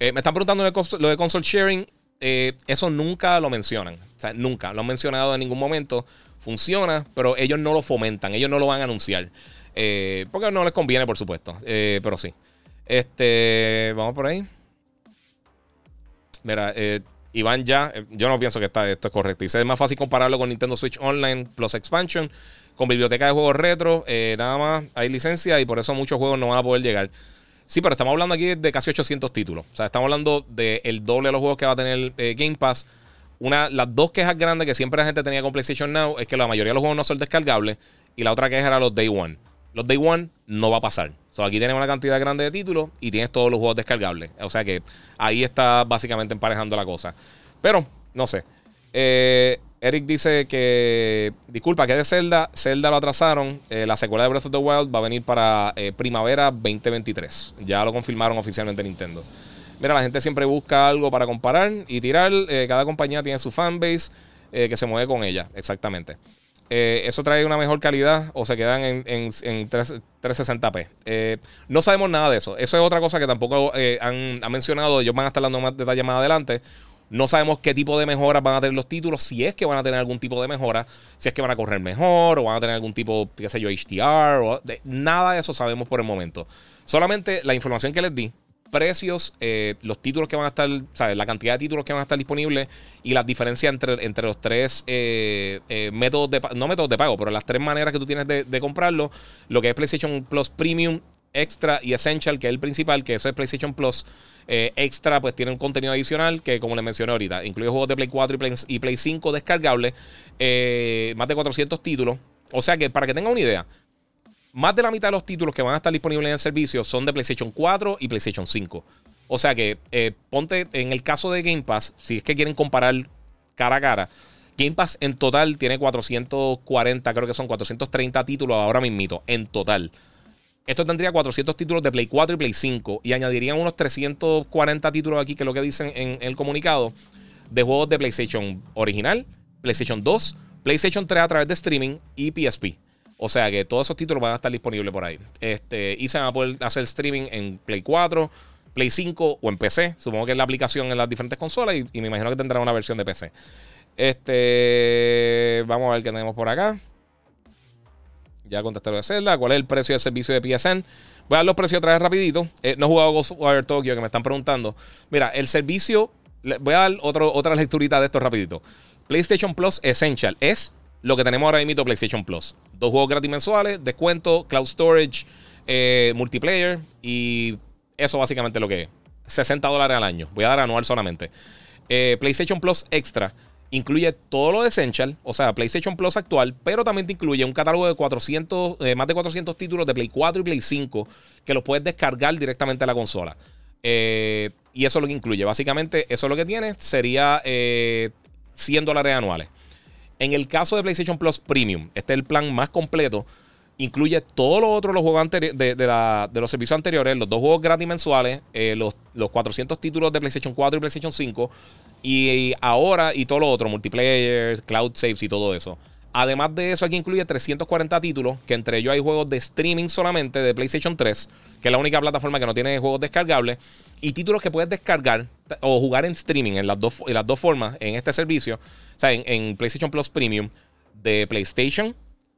Eh, me están preguntando lo de console sharing. Eh, eso nunca lo mencionan. O sea, nunca lo han mencionado en ningún momento. Funciona, pero ellos no lo fomentan. Ellos no lo van a anunciar. porque no les conviene, por supuesto. pero sí. Este, vamos por ahí. Mira, Iván ya, yo no pienso que está, esto es correcto. Dice, es más fácil compararlo con Nintendo Switch Online Plus Expansion con biblioteca de juegos retro, eh, nada más hay licencia y por eso muchos juegos no van a poder llegar. Sí, pero estamos hablando aquí de casi 800 títulos. O sea, estamos hablando del doble de los juegos que va a tener eh, Game Pass. Una, las dos quejas grandes que siempre la gente tenía con PlayStation Now es que la mayoría de los juegos no son descargables. Y la otra queja era los Day One. Los Day One no va a pasar. So, aquí tienes una cantidad grande de títulos y tienes todos los juegos descargables. O sea que ahí está básicamente emparejando la cosa. Pero, no sé. Eh, Eric dice que, disculpa, que de Zelda, Zelda lo atrasaron. Eh, la secuela de Breath of the Wild va a venir para eh, primavera 2023. Ya lo confirmaron oficialmente Nintendo. Mira, la gente siempre busca algo para comparar y tirar. Eh, cada compañía tiene su fanbase que se mueve con ella, exactamente. eso trae una mejor calidad o se quedan en, en, 360p. no sabemos nada de eso. Eso es otra cosa que tampoco han, han, mencionado. Ellos van a estar dando más detalles más adelante. No sabemos qué tipo de mejoras van a tener los títulos, si es que van a tener algún tipo de mejora, si es que van a correr mejor o van a tener algún tipo, qué sé yo, HDR. O nada de eso sabemos por el momento. Solamente la información que les di, precios, eh, los títulos que van a estar, la cantidad de títulos que van a estar disponibles y las diferencias entre, entre los tres eh, eh, métodos de no métodos de pago, pero las tres maneras que tú tienes de, de comprarlo, lo que es PlayStation Plus Premium, Extra y Essential, que es el principal, que eso es PlayStation Plus. Eh, extra, pues tiene un contenido adicional que, como les mencioné ahorita, incluye juegos de Play 4 y Play, 5 descargables, eh, más de 400 títulos. O sea que, para que tengan una idea, más de la mitad de los títulos que van a estar disponibles en el servicio son de PlayStation 4 y PlayStation 5. O sea que, eh, ponte en el caso de Game Pass, si es que quieren comparar cara a cara, Game Pass en total tiene 440, creo que son 430 títulos ahora mismito, en total. Esto tendría 400 títulos de Play 4 y Play 5 y añadirían unos 340 títulos aquí, que es lo que dicen en, el comunicado, de juegos de PlayStation original, PlayStation 2, PlayStation 3 a través de streaming y PSP. O sea que todos esos títulos van a estar disponibles por ahí. Este, y se van a poder hacer streaming en Play 4, Play 5 o en PC. Supongo que es la aplicación en las diferentes consolas y, me imagino que tendrá una versión de PC. Este, vamos a ver qué tenemos por acá. Ya contesté lo de Zelda. ¿Cuál es el precio del servicio de PSN? Voy a dar los precios otra vez rapidito. Eh, no he jugado Ghostwire Tokyo, que me están preguntando. Mira, el servicio... Voy a dar otro, otra lecturita de esto rapidito. PlayStation Plus Essential es lo que tenemos ahora mismo PlayStation Plus. Dos juegos gratis mensuales, descuento, cloud storage, eh, multiplayer y eso básicamente es lo que es. 60 dólares al año. Voy a dar anual solamente. Eh, PlayStation Plus Extra incluye todo lo de Essential, o sea, PlayStation Plus actual, pero también te incluye un catálogo de 400, eh, más de 400 títulos de Play 4 y Play 5 que los puedes descargar directamente a la consola. Eh, y eso es lo que incluye. Básicamente, eso es lo que tiene. Sería 100 dólares anuales. En el caso de PlayStation Plus Premium, este es el plan más completo. Incluye todos los otros los juegos de, de, los servicios anteriores, los dos juegos gratis mensuales, los, los 400 títulos de PlayStation 4 y PlayStation 5, y ahora, y todo lo otro, multiplayer, cloud saves y todo eso. Además de eso, aquí incluye 340 títulos, que entre ellos hay juegos de streaming solamente de PlayStation 3, que es la única plataforma que no tiene juegos descargables, y títulos que puedes descargar o jugar en streaming en las dos, en las dos formas en este servicio, o sea, en, PlayStation Plus Premium de PlayStation,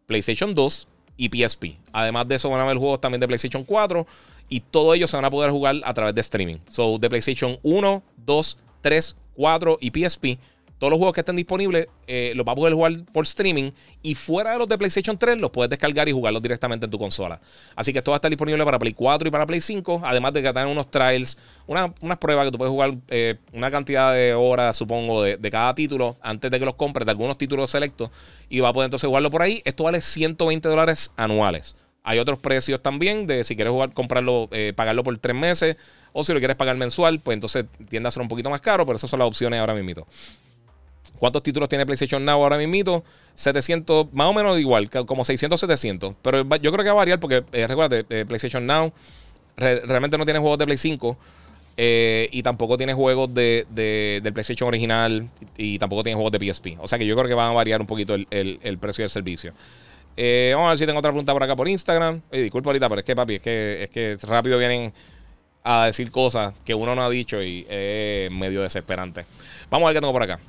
PlayStation 2 y PSP. Además de eso van a haber juegos también de PlayStation 4 y todo ellos se van a poder jugar a través de streaming. So, de PlayStation 1, 2, 3, 4 y PSP. Todos los juegos que estén disponibles eh, los vas a poder jugar por streaming. Y fuera de los de PlayStation 3, los puedes descargar y jugarlos directamente en tu consola. Así que esto va a estar disponible para Play 4 y para Play 5. Además de que tienen unos trials, unas pruebas que tú puedes jugar eh, una cantidad de horas, supongo, de, de, cada título antes de que los compres, de algunos títulos selectos. Y vas a poder entonces jugarlo por ahí. Esto vale 120 dólares anuales. Hay otros precios también de si quieres jugar, comprarlo, eh, pagarlo por tres meses o si lo quieres pagar mensual, pues entonces tiende a ser un poquito más caro, pero esas son las opciones ahora mismo. ¿Cuántos títulos tiene PlayStation Now ahora mismo? 700, más o menos igual, como 600, 700. Pero yo creo que va a variar porque, eh, recuerda, eh, PlayStation Now realmente no tiene juegos de Play 5. y tampoco tiene juegos de, del PlayStation original y tampoco tiene juegos de PSP. O sea que yo creo que van a variar un poquito el, el precio del servicio. Eh, vamos a ver si tengo otra pregunta por acá por Instagram. disculpa ahorita, pero es que, papi, es que, es que rápido vienen a decir cosas que uno no ha dicho y es medio desesperante. Vamos a ver qué tengo por acá.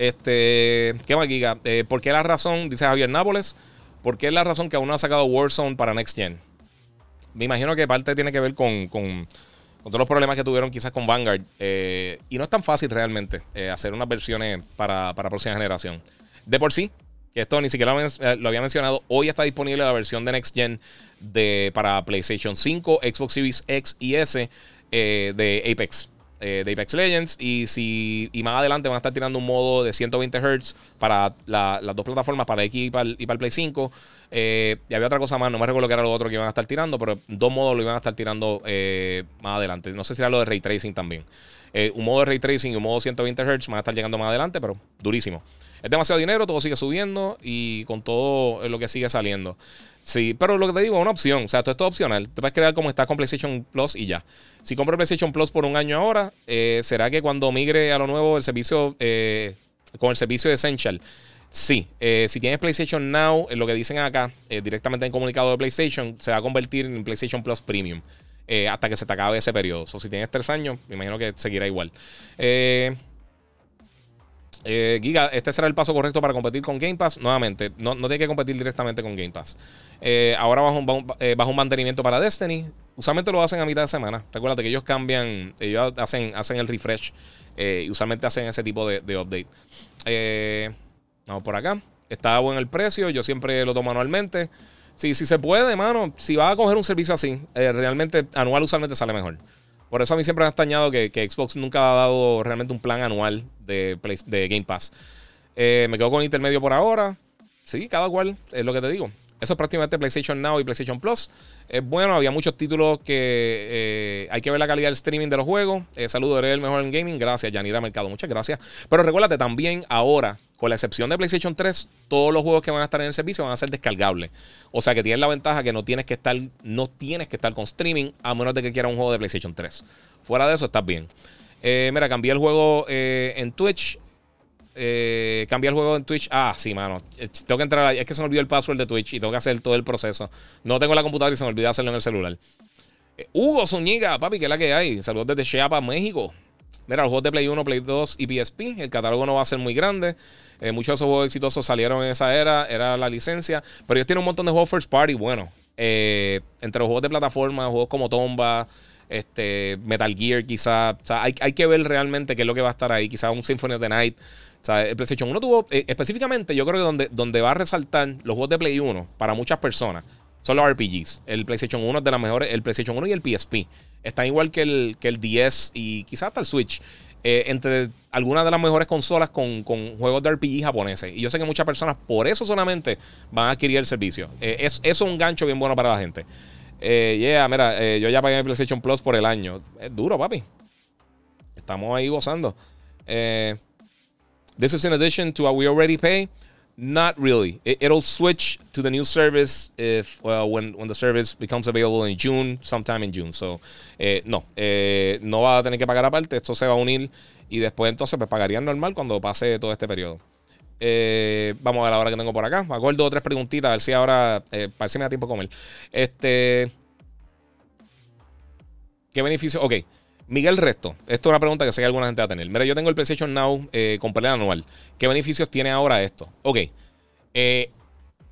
Este, ¿qué más, Giga? Eh, ¿Por qué la razón, dice Javier Nápoles, por qué es la razón que aún no ha sacado Warzone para Next Gen? Me imagino que parte tiene que ver con, con, todos los problemas que tuvieron quizás con Vanguard. Eh, y no es tan fácil realmente hacer unas versiones para, para próxima generación. De por sí, que esto ni siquiera eh, lo, había mencionado, hoy está disponible la versión de Next Gen de, para PlayStation 5, Xbox Series X y S eh, de Apex. Eh, de Apex Legends y si y más adelante van a estar tirando un modo de 120 Hz para las dos plataformas para X y para el, Play 5 y había otra cosa más, no me recuerdo que era lo otro que iban a estar tirando, pero dos modos lo iban a estar tirando más adelante. No sé si era lo de Ray Tracing también. Un modo de Ray Tracing y un modo 120 Hz van a estar llegando más adelante, pero durísimo. Es demasiado dinero, todo sigue subiendo y con todo lo que sigue saliendo. Sí, pero lo que te digo es una opción. O sea, todo esto es opcional. Te puedes crear como está con PlayStation Plus y ya. Si compro PlayStation Plus por un año ahora, eh, ¿será que cuando migre a lo nuevo el servicio, eh, con el servicio de Essential? Sí, eh, si tienes PlayStation Now, lo que dicen acá, directamente en comunicado de PlayStation, se va a convertir en PlayStation Plus Premium hasta que se te acabe ese periodo. O si tienes tres años, me imagino que seguirá igual. Eh, eh, Giga, este será el paso correcto para competir con Game Pass. Nuevamente, no, no tiene que competir directamente con Game Pass. Eh, ahora bajo un, eh, bajo un mantenimiento para Destiny. Usualmente lo hacen a mitad de semana. Recuerda que ellos cambian, ellos hacen, hacen el refresh. y usualmente hacen ese tipo de, update. vamos por acá. Está bueno el precio. Yo siempre lo tomo anualmente. Si, si se puede, mano, si vas a coger un servicio así, realmente anual usualmente sale mejor. Por eso a mí siempre me ha extrañado que, Xbox nunca ha dado realmente un plan anual de, de Game Pass. Eh, me quedo con intermedio por ahora. Sí, cada cual, es lo que te digo. Eso es prácticamente PlayStation Now y PlayStation Plus. Es bueno, había muchos títulos que eh, hay que ver la calidad del streaming de los juegos. Eh, saludo, eres el mejor en gaming. Gracias, Yanira Mercado. Muchas gracias. Pero recuérdate también ahora, con la excepción de PlayStation 3, todos los juegos que van a estar en el servicio van a ser descargables. O sea que tienes la ventaja que no tienes que estar, no tienes que estar con streaming a menos de que quieras un juego de PlayStation 3. Fuera de eso, estás bien. Eh, mira, cambié el juego en Twitch eh, el juego en Twitch. Ah, sí, mano. Eh, tengo que entrar. Es que se me olvidó el password de Twitch y tengo que hacer todo el proceso. No tengo la computadora y se me olvidó hacerlo en el celular. Eh, Hugo Zúñiga, papi, que es la que hay. Saludos desde Chiapas, México. Mira, los juegos de Play 1, Play 2 y PSP. El catálogo no va a ser muy grande. Eh, muchos de esos juegos exitosos salieron en esa era. Era la licencia. Pero ellos tienen un montón de juegos first party. Bueno, entre los juegos de plataforma, juegos como Tomba este, Metal Gear, quizá. O sea, hay, hay, que ver realmente qué es lo que va a estar ahí. Quizá un Symphony of the Night. O sea, el PlayStation 1 tuvo, eh, específicamente, yo creo que donde, donde va a resaltar los juegos de Play 1 para muchas personas, son los RPGs. El PlayStation 1 es de las mejores, el PlayStation 1 y el PSP. Están igual que el, que el 10 y quizás hasta el Switch. Eh, entre algunas de las mejores consolas con, juegos de RPG japoneses. Y yo sé que muchas personas por eso solamente van a adquirir el servicio. Eh, es, eso es un gancho bien bueno para la gente. Eh, yeah, mira, yo ya pagué el PlayStation Plus por el año. Es duro, papi. Estamos ahí gozando. This is in addition to what we already pay. Not really. It, will switch to the new service if well when when the service becomes available in June, sometime in June. So eh, no, eh, no va a tener que pagar aparte. Esto se va a unir y después entonces pues pagarían normal cuando pase todo este periodo. Eh, vamos a ver ahora que tengo por acá. Me acuerdo tres preguntitas, a ver si ahora, eh, para ver me da tiempo a comer. Este, ¿qué beneficio? Ok. Miguel Resto, esto es una pregunta que sé que alguna gente va a tener. Mira, yo tengo el PlayStation Now eh, con pelea anual. ¿Qué beneficios tiene ahora esto? Ok. Eh,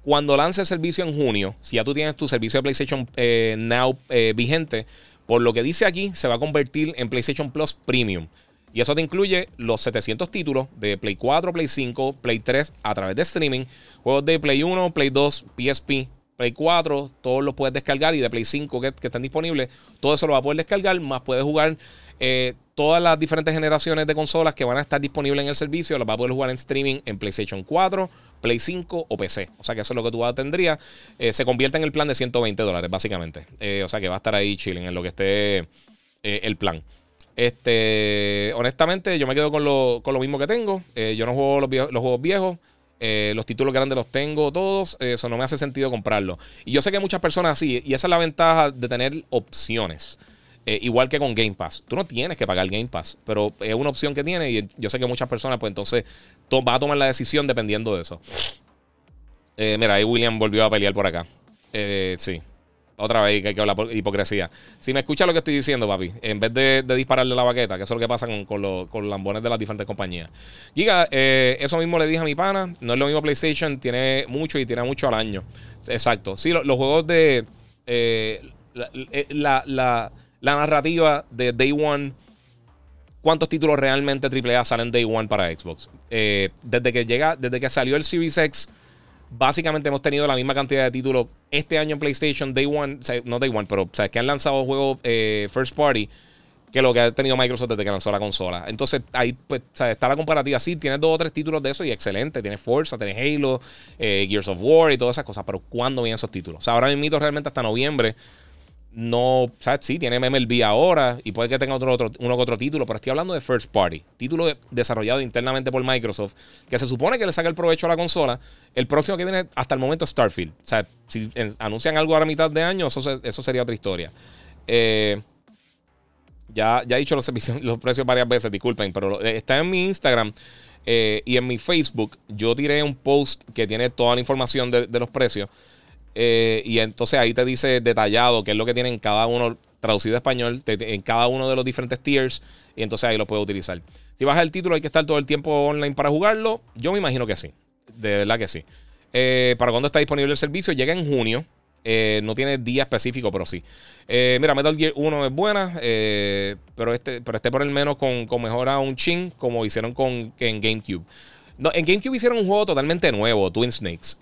cuando lance el servicio en junio, si ya tú tienes tu servicio de PlayStation eh, Now vigente, por lo que dice aquí, se va a convertir en PlayStation Plus Premium. Y eso te incluye los 700 títulos de Play 4, Play 5, Play 3 a través de streaming, juegos de Play 1, Play 2, PSP, Play 4, todos los puedes descargar y de Play 5 que, están disponibles, todo eso lo va a poder descargar, más puedes jugar eh, todas las diferentes generaciones de consolas que van a estar disponibles en el servicio, las va a poder jugar en streaming en PlayStation 4, Play 5 o PC. O sea que eso es lo que tú tendrías. Eh, se convierte en el plan de 120 dólares, básicamente. Eh, o sea que va a estar ahí chilling en lo que esté el plan. Este, honestamente, yo me quedo con lo, mismo que tengo. yo no juego los juegos viejos. Eh, los títulos grandes los tengo todos. Eso no me hace sentido comprarlo. Y yo sé que muchas personas así. Y esa es la ventaja de tener opciones. Eh, igual que con Game Pass. Tú no tienes que pagar Game Pass. Pero es una opción que tiene. Y yo sé que muchas personas, pues entonces, va a tomar la decisión dependiendo de eso. Eh, mira, ahí William volvió a pelear por acá. sí. Otra vez que hay que por hipocresía. Si me escucha lo que estoy diciendo, papi, en vez de, dispararle la baqueta, que eso es lo que pasa con, los, lambones de las diferentes compañías. Giga, eh, eso mismo le dije a mi pana. No es lo mismo PlayStation, tiene mucho y tiene mucho al año. Exacto. Sí, los juegos de. Eh, eh, la, la, narrativa de Day One. ¿Cuántos títulos realmente AAA salen Day One para Xbox? desde que llega, desde que salió el Series X básicamente hemos tenido la misma cantidad de títulos este año en PlayStation, Day One, no Day One, pero o sea, que han lanzado juegos eh, first party que lo que ha tenido Microsoft desde que lanzó la consola. Entonces, ahí pues, está la comparativa. Sí, tienes dos o tres títulos de eso y excelente. Tienes Forza, tienes Halo, eh, Gears of War y todas esas cosas. Pero ¿cuándo vienen esos títulos? O sea, ahora realmente hasta noviembre no, ¿sabes? Sí, tiene MLB ahora y puede que tenga otro, otro, uno que otro título, pero estoy hablando de First Party, título desarrollado internamente por Microsoft, que se supone que le saca el provecho a la consola. El próximo que viene hasta el momento es Starfield. O sea, si anuncian algo a la mitad de año, eso, eso sería otra historia. Eh, ya, ya he dicho los, (laughs) los, precios varias veces, disculpen, pero eh, está en mi Instagram. Eh, y en mi Facebook yo tiré un post que tiene toda la información de, de los precios. Eh, y entonces ahí te dice detallado qué es lo que tienen cada uno, traducido a español, en cada uno de los diferentes tiers. Y entonces ahí lo puedes utilizar. Si bajas el título, hay que estar todo el tiempo online para jugarlo. Yo me imagino que sí. De verdad que sí. Eh, ¿Para cuándo está disponible el servicio? Llega en junio. Eh, no tiene día específico, pero sí. mira, Metal Gear 1 es buena, pero, este, pero este por el menos con, con mejora un chin, como hicieron con, en GameCube. No, en GameCube hicieron un juego totalmente nuevo, Twin Snakes.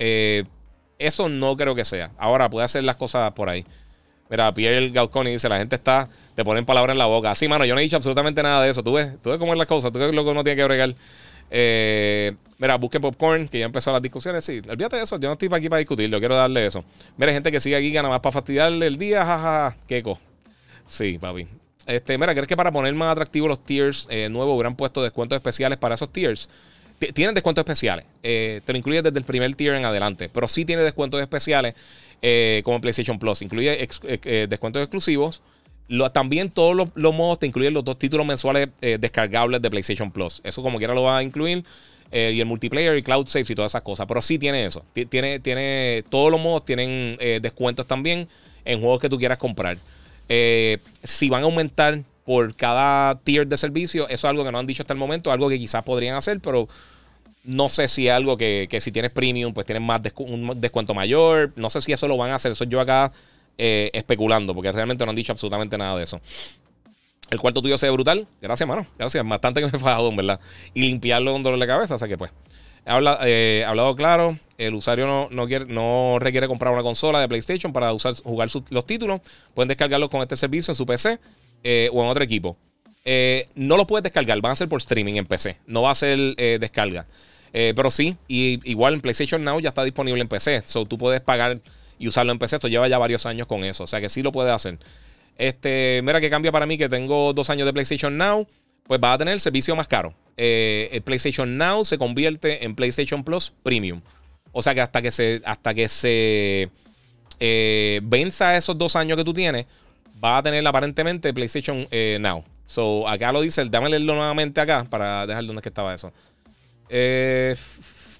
Eso no creo que sea. Ahora puede hacer las cosas por ahí. Mira, Pierre Gausconi dice: La gente está, te ponen palabras en la boca. Sí, mano, yo no he dicho absolutamente nada de eso. Tú ves, tú ves cómo es la cosa, tú ves lo que uno tiene que bregar. Eh, mira, busque popcorn, que ya empezó las discusiones. Sí, olvídate de eso. Yo no estoy aquí para discutir, yo quiero darle eso. Mira, gente que sigue aquí, nada más para fastidiarle el día, jaja, queco. Sí, papi. Este, mira, ¿crees que para poner más atractivos los tiers eh, nuevos hubieran puesto descuentos especiales para esos tiers? Tienen descuentos especiales. Eh, te lo incluye desde el primer tier en adelante. Pero sí tiene descuentos especiales eh, como PlayStation Plus. Incluye eh, descuentos exclusivos. también todos los, modos te incluyen los dos títulos mensuales descargables de PlayStation Plus. Eso como quiera lo va a incluir. y el multiplayer y cloud saves y todas esas cosas. Pero sí tiene eso. Tiene, tiene, todos los modos tienen descuentos también en juegos que tú quieras comprar. si van a aumentar por cada tier de servicio. Eso es algo que no han dicho hasta el momento, algo que quizás podrían hacer, pero no sé si es algo que, si tienes premium, pues tienes más un descuento mayor. No sé si eso lo van a hacer. Eso yo acá eh, especulando, porque realmente no han dicho absolutamente nada de eso. El cuarto tuyo se ve brutal. Gracias, mano. Gracias. Bastante que me he fajado, en verdad. Y limpiarlo con dolor de cabeza. O que pues. Habla, eh, hablado claro, el usuario no, no, quiere, no requiere comprar una consola de PlayStation para usar, jugar los títulos. Pueden descargarlos con este servicio en su PC eh, o en otro equipo. Eh, no lo puedes descargar, van a ser por streaming en PC, no va a ser descarga. pero sí, y igual en PlayStation Now ya está disponible en PC. So tú puedes pagar y usarlo en PC. Esto lleva ya varios años con eso. O sea que sí lo puedes hacer. Este, mira que cambia para mí que tengo dos años de PlayStation Now. Pues va a tener el servicio más caro. Eh, el PlayStation Now se convierte en PlayStation Plus Premium. O sea que hasta que se, hasta que se eh, venza esos dos años que tú tienes, va a tener aparentemente PlayStation eh, Now. So, acá lo dice, déjame leerlo nuevamente acá para dejar dónde es que estaba eso.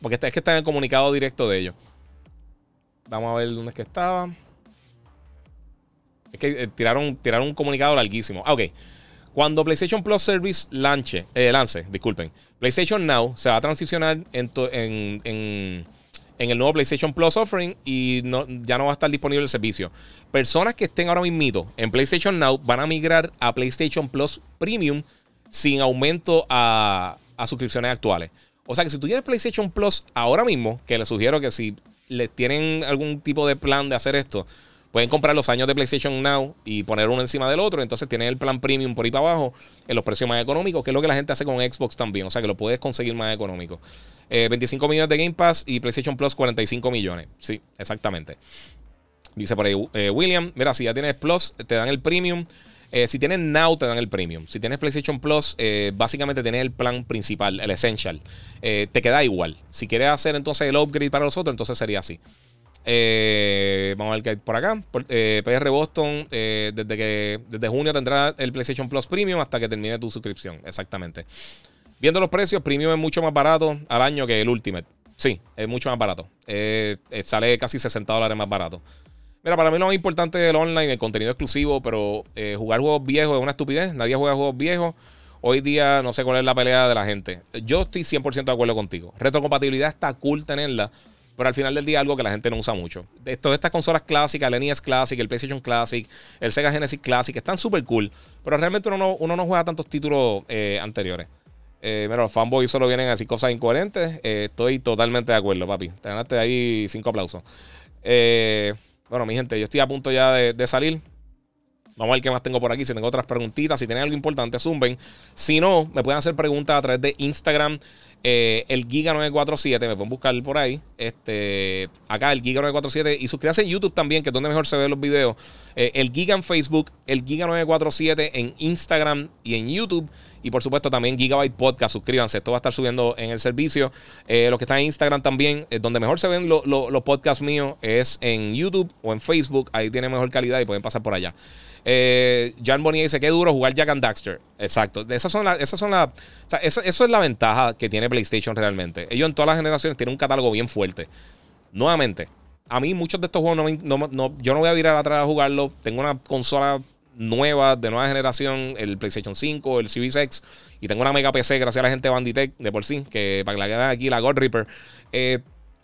porque es que está en el comunicado directo de ellos. Vamos a ver dónde es que estaba. Es que tiraron, tiraron un comunicado larguísimo. Ah, ok. Cuando PlayStation Plus Service lance, eh, lance, disculpen, PlayStation Now se va a transicionar en, en, el nuevo PlayStation Plus offering y ya no va a estar disponible el servicio. Personas que estén ahora mismo en PlayStation Now van a migrar a PlayStation Plus Premium sin aumento a, a suscripciones actuales. O sea que si tú tienes PlayStation Plus ahora mismo, que les sugiero que si le tienen algún tipo de plan de hacer esto, Pueden comprar los años de PlayStation Now y poner uno encima del otro. Entonces tienen el plan premium por ahí para abajo en los precios más económicos, que es lo que la gente hace con Xbox también. O sea que lo puedes conseguir más económico. 25 eh, millones de Game Pass y PlayStation Plus 45 millones. Sí, exactamente. Dice por ahí eh, William, mira, si ya tienes Plus, te dan el premium. Eh, si tienes Now, te dan el premium. Si tienes PlayStation Plus, básicamente tienes el plan principal, el Essential. te queda igual. Si quieres hacer entonces el upgrade para los otros, entonces sería así. Eh, vamos a ver qué hay por acá. Eh, PR Boston, eh, desde que desde junio tendrá el PlayStation Plus Premium hasta que termine tu suscripción. Exactamente. Viendo los precios, Premium es mucho más barato al año que el Ultimate. Sí, es mucho más barato. sale casi 60 dólares más barato. Mira, para mí lo más importante del online, el contenido exclusivo, pero jugar juegos viejos es una estupidez. Nadie juega juegos viejos. Hoy día no sé cuál es la pelea de la gente. Yo estoy 100% de acuerdo contigo. Retrocompatibilidad está cool tenerla pero al final del día algo que la gente no usa mucho. Todas estas consolas clásicas, el NES Classic, el PlayStation Classic, el Sega Genesis Classic, están súper cool, pero realmente uno no, uno no juega tantos títulos eh, anteriores. Eh, mira, los fanboys solo vienen a decir cosas incoherentes. Eh, estoy totalmente de acuerdo, papi. Te ganaste ahí cinco aplausos. Eh, bueno, mi gente, yo estoy a punto ya de, salir. Vamos a ver qué más tengo por aquí. Si tengo otras preguntitas, si tienen algo importante, zumben. Si no, me pueden hacer preguntas a través de Instagram eh, el Giga 947, me pueden buscar por ahí. Este, acá el Giga 947 y suscríbanse en YouTube también, que es donde mejor se ven los videos. Eh, el Giga en Facebook, el Giga 947 en Instagram y en YouTube. Y por supuesto también Gigabyte Podcast, suscríbanse, esto va a estar subiendo en el servicio. Eh, los que están en Instagram también, donde mejor se ven los podcasts míos es en YouTube o en Facebook, ahí tiene mejor calidad y pueden pasar por allá. Eh, Jan Bonilla dice que duro jugar Jack and Daxter. Exacto. Esas son las. Esas son las eso, es la ventaja que tiene PlayStation realmente. Ellos en todas las generaciones tienen un catálogo bien fuerte. Nuevamente, a mí muchos de estos juegos no, yo no voy a virar atrás a jugarlo. Tengo una consola nueva de nueva generación, el PlayStation 5, el Series X, y tengo una mega PC gracias a la gente de Banditech de por sí, que para que la vean aquí, la God Reaper. Eh,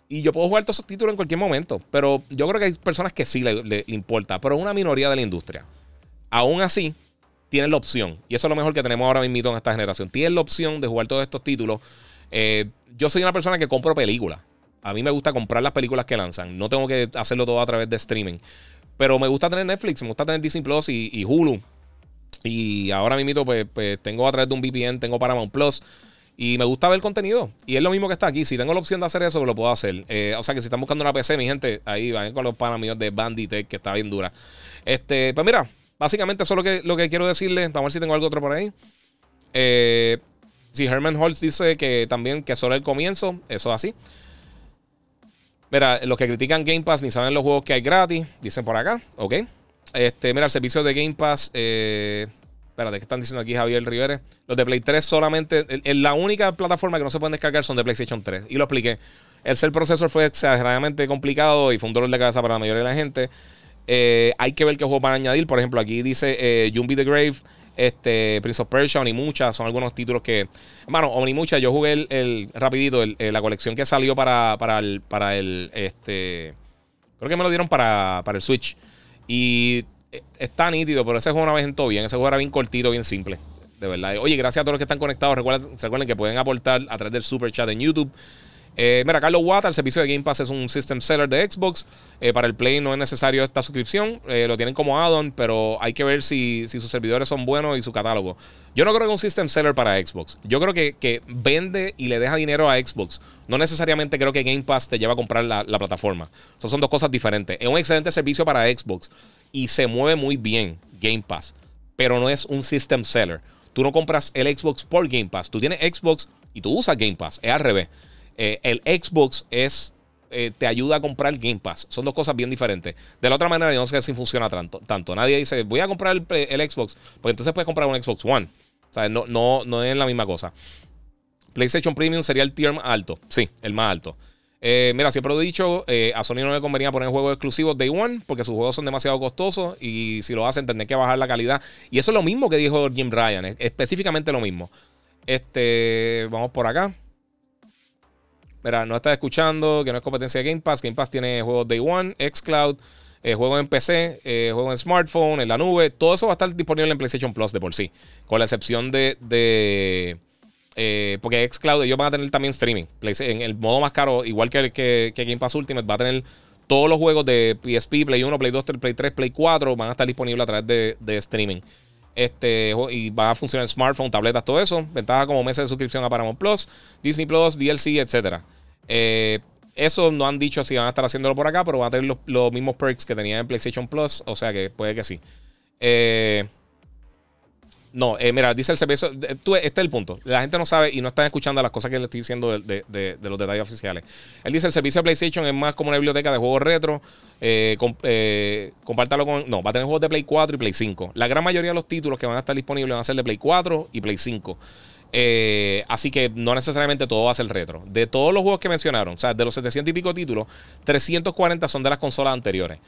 y yo puedo jugar todos esos títulos en cualquier momento, pero yo creo que hay personas que sí le, le importa, pero una minoría de la industria aún así, tienes la opción. Y eso es lo mejor que tenemos ahora mismo en esta generación. Tienes la opción de jugar todos estos títulos. Eh, yo soy una persona que compro películas. A mí me gusta comprar las películas que lanzan. No tengo que hacerlo todo a través de streaming. Pero me gusta tener Netflix, me gusta tener Disney Plus y, Hulu. Y ahora mismo pues, pues, tengo a través de un VPN, tengo Paramount Plus. Y me gusta ver contenido. Y es lo mismo que está aquí. Si tengo la opción de hacer eso, lo puedo hacer. Eh, o sea que si están buscando una PC, mi gente, ahí van con los panas de Banditech, que está bien dura. Este, pues mira, Básicamente eso es lo que, lo que quiero decirle. Vamos a ver si tengo algo otro por ahí. Eh, si Herman Holtz dice que también que solo el comienzo, eso es así. Mira, los que critican Game Pass ni saben los juegos que hay gratis, dicen por acá, ok. Este, mira, el servicio de Game Pass, eh, espérate, ¿qué están diciendo aquí Javier Rivera? Los de Play 3 solamente, la única plataforma que no se pueden descargar son de PlayStation 3. Y lo expliqué. El ser procesor fue exageradamente complicado y fue un dolor de cabeza para la mayoría de la gente. Eh, hay que ver qué juegos van a añadir. Por ejemplo, aquí dice eh, Jumbi the Grave, este, Prince of Persia, Onimucha. Son algunos títulos que. Bueno, Onimucha, yo jugué el, rapidito, la colección que salió para, para el. Para el este, creo que me lo dieron para, para el Switch. Y eh, está nítido, pero ese juego una vez en bien. Ese juego era bien cortito, bien simple. De verdad. Oye, gracias a todos los que están conectados. Recuerden, recuerden que pueden aportar a través del super chat en YouTube. Eh, mira, Carlos Wata, el servicio de Game Pass es un system seller de Xbox. Eh, para el Play no es necesario esta suscripción. Eh, lo tienen como add-on, pero hay que ver si, sus servidores son buenos y su catálogo. Yo no creo que un system seller para Xbox. Yo creo que, vende y le deja dinero a Xbox. No necesariamente creo que Game Pass te lleva a comprar la, plataforma. son dos cosas diferentes. Es un excelente servicio para Xbox y se mueve muy bien Game Pass, pero no es un system seller. Tú no compras el Xbox por Game Pass. Tú tienes Xbox y tú usas Game Pass. Es al revés. Eh, el Xbox es eh, te ayuda a comprar Game Pass. Son dos cosas bien diferentes. De la otra manera, yo no sé si funciona tanto. tanto. Nadie dice, voy a comprar el, Xbox, porque entonces puedes comprar un Xbox One. O sea, no, no, no es la misma cosa. PlayStation Premium sería el tier más alto. Sí, el más alto. Eh, mira, siempre lo he dicho, a Sony no le convenía poner juegos exclusivos Day One porque sus juegos son demasiado costosos y si lo hacen tendrán que bajar la calidad. Y eso es lo mismo que dijo Jim Ryan, específicamente lo mismo. Este, vamos por acá. Mira, no estás escuchando que no es competencia de Game Pass. Game Pass tiene juegos Day One, Xcloud, eh, juegos en PC, eh, juegos en smartphone, en la nube. Todo eso va a estar disponible en PlayStation Plus de por sí. Con la excepción de. Eh, porque Xcloud, ellos van a tener también streaming. En el modo más caro, igual que, que, Game Pass Ultimate, va a tener todos los juegos de PSP, Play 1, Play 2, Play 3, Play 4 van a estar disponibles a través de, de streaming. Este, y va a funcionar en smartphone, tabletas, todo eso. Ventaja como meses de suscripción a Paramount Plus, Disney Plus, DLC, etc. Eh, eso no han dicho si van a estar haciéndolo por acá, pero van a tener los, mismos perks que tenían en PlayStation Plus. O sea que puede que sí. Eh, no, eh, mira, dice el servicio. Tú, este es el punto. La gente no sabe y no están escuchando las cosas que le estoy diciendo de, los detalles oficiales. Él dice: el servicio de PlayStation es más como una biblioteca de juegos retro. Eh, eh, compártalo con. No, va a tener juegos de Play 4 y Play 5. La gran mayoría de los títulos que van a estar disponibles van a ser de Play 4 y Play 5. así que no necesariamente todo va a ser retro. De todos los juegos que mencionaron, o sea, de los 700 y pico títulos, 340 son de las consolas anteriores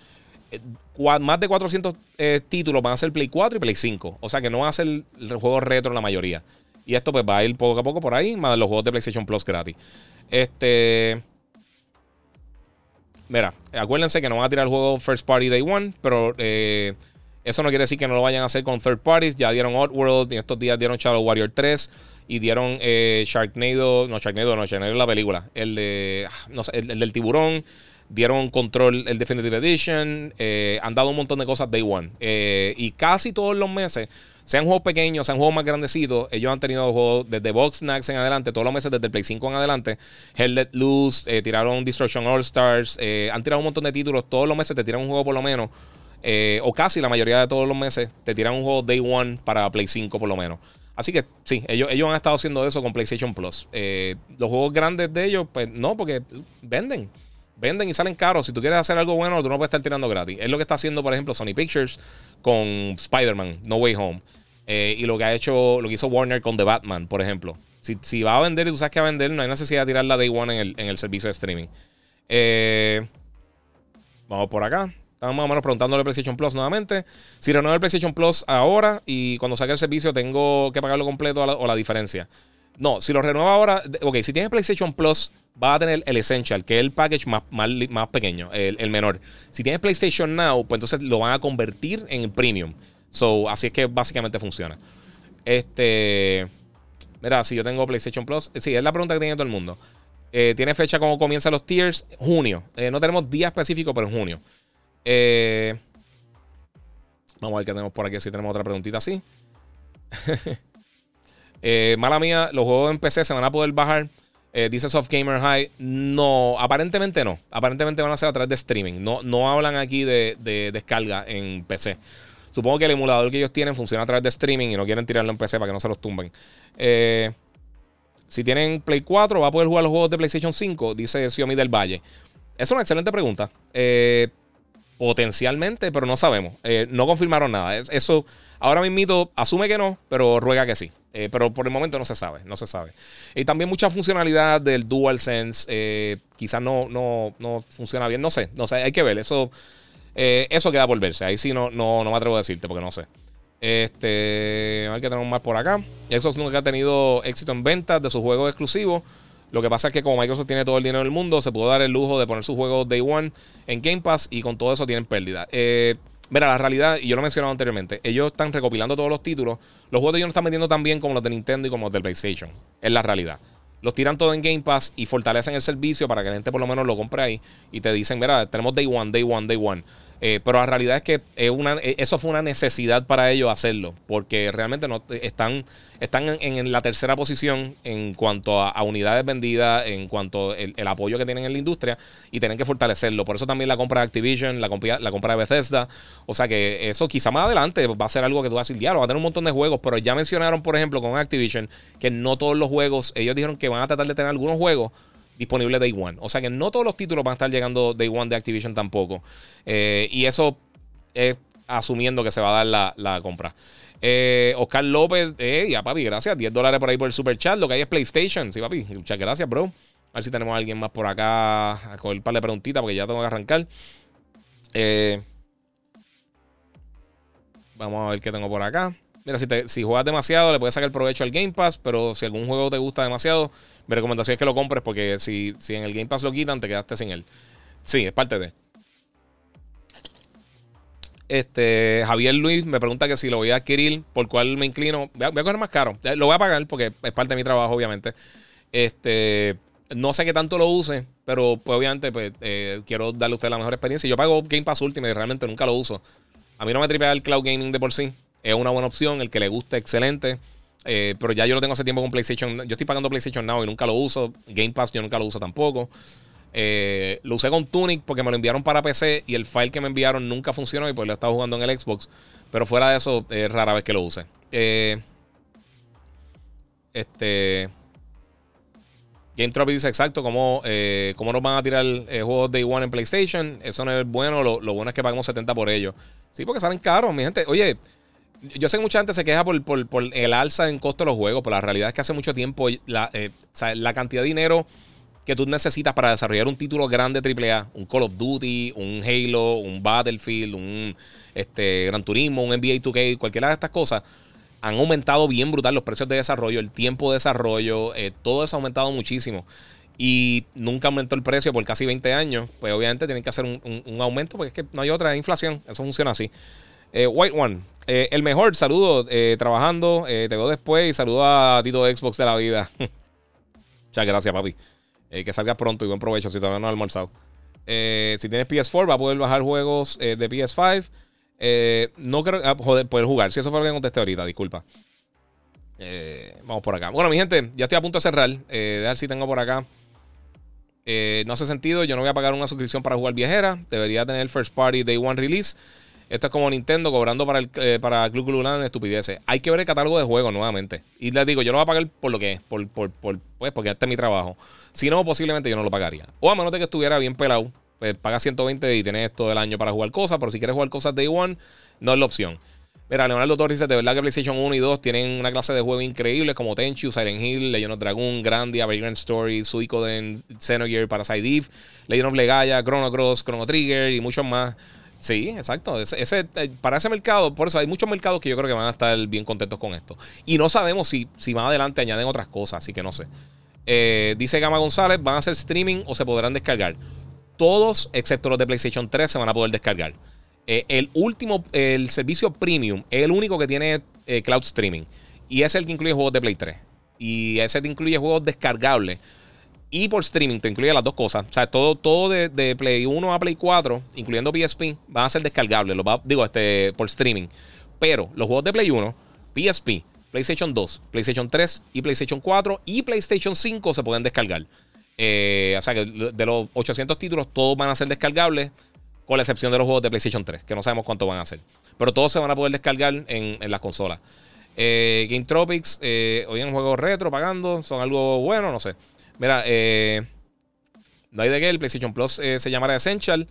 más de 400 eh, títulos van a ser Play 4 y Play 5. O sea que no va a ser el juego retro la mayoría. Y esto pues va a ir poco a poco por ahí, más los juegos de PlayStation Plus gratis. Este... Mira, acuérdense que no van a tirar el juego First Party Day One, pero eh, eso no quiere decir que no lo vayan a hacer con third parties. Ya dieron Oddworld, y estos días dieron Shadow Warrior 3 y dieron eh, Sharknado, no Sharknado, no Sharknado la película, el de, ah, sé, el del tiburón dieron control el Definitive Edition, eh, han dado un montón de cosas Day One. Eh, y casi todos los meses, sean juegos pequeños, sean juegos más grandecitos, ellos han tenido juegos desde Box Snacks en adelante, todos los meses desde el Play 5 en adelante. Hell Let Loose, eh, tiraron Destruction All Stars, han tirado un montón de títulos, todos los meses te tiran un juego por lo menos. o casi la mayoría de todos los meses te tiran un juego Day One para Play 5 por lo menos. Así que sí, ellos, ellos han estado haciendo eso con PlayStation Plus. los juegos grandes de ellos, pues no, porque venden venden y salen caros. Si tú quieres hacer algo bueno, tú no puedes estar tirando gratis. Es lo que está haciendo, por ejemplo, Sony Pictures con Spider-Man, No Way Home. Eh, y lo que ha hecho, lo que hizo Warner con The Batman, por ejemplo. Si, va a vender y tú sabes que va a vender, no hay necesidad de tirar la Day One en el, servicio de streaming. Eh, vamos por acá. Estamos más o menos preguntándole PlayStation Plus nuevamente. Si renuevo el PlayStation Plus ahora y cuando saque el servicio tengo que pagarlo completo o la diferencia. No, si lo renueva ahora, ok, si tienes PlayStation Plus, va a tener el Essential, que es el package más, más, pequeño, el, menor. Si tienes PlayStation Now, pues entonces lo van a convertir en Premium. So, así es que básicamente funciona. Este. Mira, si yo tengo PlayStation Plus, sí, es la pregunta que tiene todo el mundo. Eh, ¿Tiene fecha cómo comienzan los tiers? Junio. Eh, no tenemos día específico, pero en junio. Eh, vamos a ver qué tenemos por aquí. Si tenemos otra preguntita así. (laughs) Eh, mala mía, los juegos en PC se van a poder bajar. Eh, dice Soft Gamer High. No, aparentemente no. Aparentemente van a ser a través de streaming. No, no hablan aquí de, descarga en PC. Supongo que el emulador que ellos tienen funciona a través de streaming y no quieren tirarlo en PC para que no se los tumben. Eh, si tienen Play 4, ¿va a poder jugar los juegos de PlayStation 5? Dice Xiaomi del Valle. Es una excelente pregunta. potencialmente, pero no sabemos. no confirmaron nada. Eso Ahora mismo asume que no, pero ruega que sí. Eh, pero por el momento no se sabe, no se sabe. Y también mucha funcionalidad del DualSense eh, quizás no, no, no, funciona bien, no sé, no sé, hay que ver. Eso, eh, eso queda por verse. Ahí sí no, no, no me atrevo a decirte porque no sé. Este, a qué tenemos más por acá. Xbox nunca ha tenido éxito en ventas de sus juegos exclusivos. Lo que pasa es que como Microsoft tiene todo el dinero del mundo, se pudo dar el lujo de poner sus juegos Day One en Game Pass y con todo eso tienen pérdida. Eh, Mira, la realidad, y yo lo he mencionado anteriormente, ellos están recopilando todos los títulos. Los juegos de ellos no están vendiendo tan bien como los de Nintendo y como los del PlayStation. Es la realidad. los tiran todo en Game Pass y fortalecen el servicio para que la gente por lo menos lo compre ahí y te dicen, mira, tenemos Day One, Day One, Day One. Eh, pero la realidad es que es una, eh, eso fue una necesidad para ellos hacerlo, porque realmente no están, están en, la tercera posición en cuanto a, unidades vendidas, en cuanto al el apoyo que tienen en la industria y tienen que fortalecerlo. Por eso también la compra de Activision, la, compra, la compra de Bethesda. O sea que eso quizá más adelante va a ser algo que tú vas a decir, va a tener un montón de juegos, pero ya mencionaron, por ejemplo, con Activision, que no todos los juegos, ellos dijeron que van a tratar de tener algunos juegos disponible Day One. O sea que no todos los títulos van a estar llegando Day One de Activision tampoco. Eh, y eso es asumiendo que se va a dar la, compra. Eh, Oscar López, eh, ya papi, gracias. 10 dólares por ahí por el super chat. Lo que hay es PlayStation. Sí, papi. Muchas gracias, bro. A ver si tenemos a alguien más por acá a coger un par de preguntitas porque ya tengo que arrancar. Vamos a ver qué tengo por acá. Mira, si, si juegas demasiado, le puedes sacar provecho al Game Pass, pero si algún juego te gusta demasiado, mi recomendación es que lo compres porque si, si en el Game Pass lo quitan, te quedaste sin él. Sí, es parte de. Este, Javier Luis me pregunta que si lo voy a adquirir, por cuál me inclino. Voy a, coger más caro. Lo voy a pagar porque es parte de mi trabajo, obviamente. Este, no sé qué tanto lo use, pero pues, obviamente pues, eh, quiero darle a usted la mejor experiencia. Yo pago Game Pass Ultimate y realmente nunca lo uso. A mí no me tripea el cloud gaming de por sí. Es una buena opción. El que le guste, excelente. Eh, pero ya yo lo tengo hace tiempo con PlayStation. Yo estoy pagando PlayStation Now y nunca lo uso. Game Pass yo nunca lo uso tampoco. Eh, lo usé con Tunic porque me lo enviaron para PC y el file que me enviaron nunca funcionó y pues lo estaba jugando en el Xbox. Pero fuera de eso, es rara vez que lo use. Eh, este. Game Trophy dice exacto cómo, cómo nos van a tirar juegos Day One en PlayStation. Eso no es bueno. Lo, lo bueno es que pagamos 70 por ellos. Sí, porque salen caros, mi gente. Oye, yo sé que mucha gente se queja por, el alza en costo de los juegos, pero la realidad es que hace mucho tiempo la, eh, la cantidad de dinero que tú necesitas para desarrollar un título grande AAA, un Call of Duty, un Halo, un Battlefield, un este, Gran Turismo, un NBA 2K, cualquiera de estas cosas, han aumentado bien brutal los precios de desarrollo, el tiempo de desarrollo, eh, todo eso ha aumentado muchísimo. Y nunca aumentó el precio por casi 20 años. Pues obviamente tienen que hacer un, un aumento porque es que no hay otra inflación. Eso funciona así. Eh, White One, eh, el mejor, saludo, eh, trabajando, te veo después y saludo a Tito Xbox de la vida. (laughs) Muchas gracias, papi. que salgas pronto y buen provecho si todavía no has almorzado. si tienes PS4, va a poder bajar juegos de PS5. no creo. Ah, joder, poder jugar. Si eso fue lo que contesté ahorita, disculpa. vamos por acá. Bueno, mi gente, ya estoy a punto de cerrar. Ver si tengo por acá. no hace sentido. Yo no voy a pagar una suscripción para jugar viajera. Debería tener First Party Day One Release. Esto es como Nintendo cobrando para el eh, para Club Club estupideces. Hay que ver el catálogo de juegos nuevamente. Y les digo, yo lo voy a pagar por lo que es, por, por, por, pues porque este es mi trabajo. Si no, posiblemente yo no lo pagaría. O a menos de que estuviera bien pelado, pues paga 120 y tienes todo el año para jugar cosas, pero si quieres jugar cosas Day One, no es la opción. Mira, Leonardo Torres dice, de verdad que PlayStation 1 y 2 tienen una clase de juegos increíbles como Tenchu, Silent Hill, Legend of Dragon, Grandia, Vagrant Story, Suicoden, Xenogear, Parasite Eve, Legend of Legaia, Chrono Cross, Chrono Trigger y muchos más. Sí, exacto. Ese, eh, para ese mercado, por eso hay muchos mercados que yo creo que van a estar bien contentos con esto. Y no sabemos si, si más adelante añaden otras cosas, así que no sé. Eh, dice Gama González, ¿van a hacer streaming o se podrán descargar? Todos, excepto los de PlayStation 3, se van a poder descargar. Eh, el último, el servicio premium, es el único que tiene cloud streaming. Y es el que incluye juegos de Play 3. Y ese te incluye juegos descargables y por streaming te incluye las dos cosas. O sea, todo, todo de, Play 1 a Play 4, incluyendo PSP, van a ser descargables. digo, este, por streaming. Pero los juegos de Play 1, PSP, PlayStation 2, PlayStation 3 y PlayStation 4 y PlayStation 5 se pueden descargar. Eh, o sea que de los 800 títulos, todos van a ser descargables, con la excepción de los juegos de PlayStation 3, que no sabemos cuánto van a ser. Pero todos se van a poder descargar en, en las consolas. Eh, Game Tropics, eh, hoy en juegos retro pagando, son algo bueno, no sé. Mira, eh, no hay de qué, el PlayStation Plus eh, se llamará Essential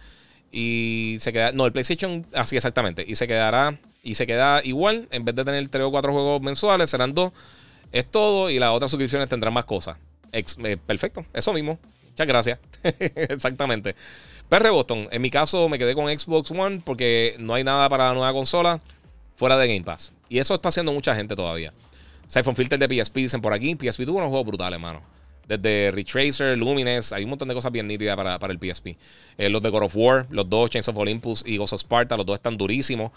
y se queda, no, el PlayStation, así exactamente, y se quedará, y se queda igual, en vez de tener 3 o 4 juegos mensuales, serán dos, es todo, y las otras suscripciones tendrán más cosas. Eh, perfecto, eso mismo, muchas gracias, (laughs) exactamente. PR Boston, en mi caso me quedé con Xbox One porque no hay nada para la nueva consola fuera de Game Pass. Y eso está haciendo mucha gente todavía. Siphon Filter de PSP dicen por aquí. PSP tuvo unos juegos brutales, hermano. Desde Retracer, Lumines, hay un montón de cosas bien nítidas para, el PSP. Eh, los de God of War, los dos, Chains of Olympus y Ghost of Sparta, los dos están durísimos.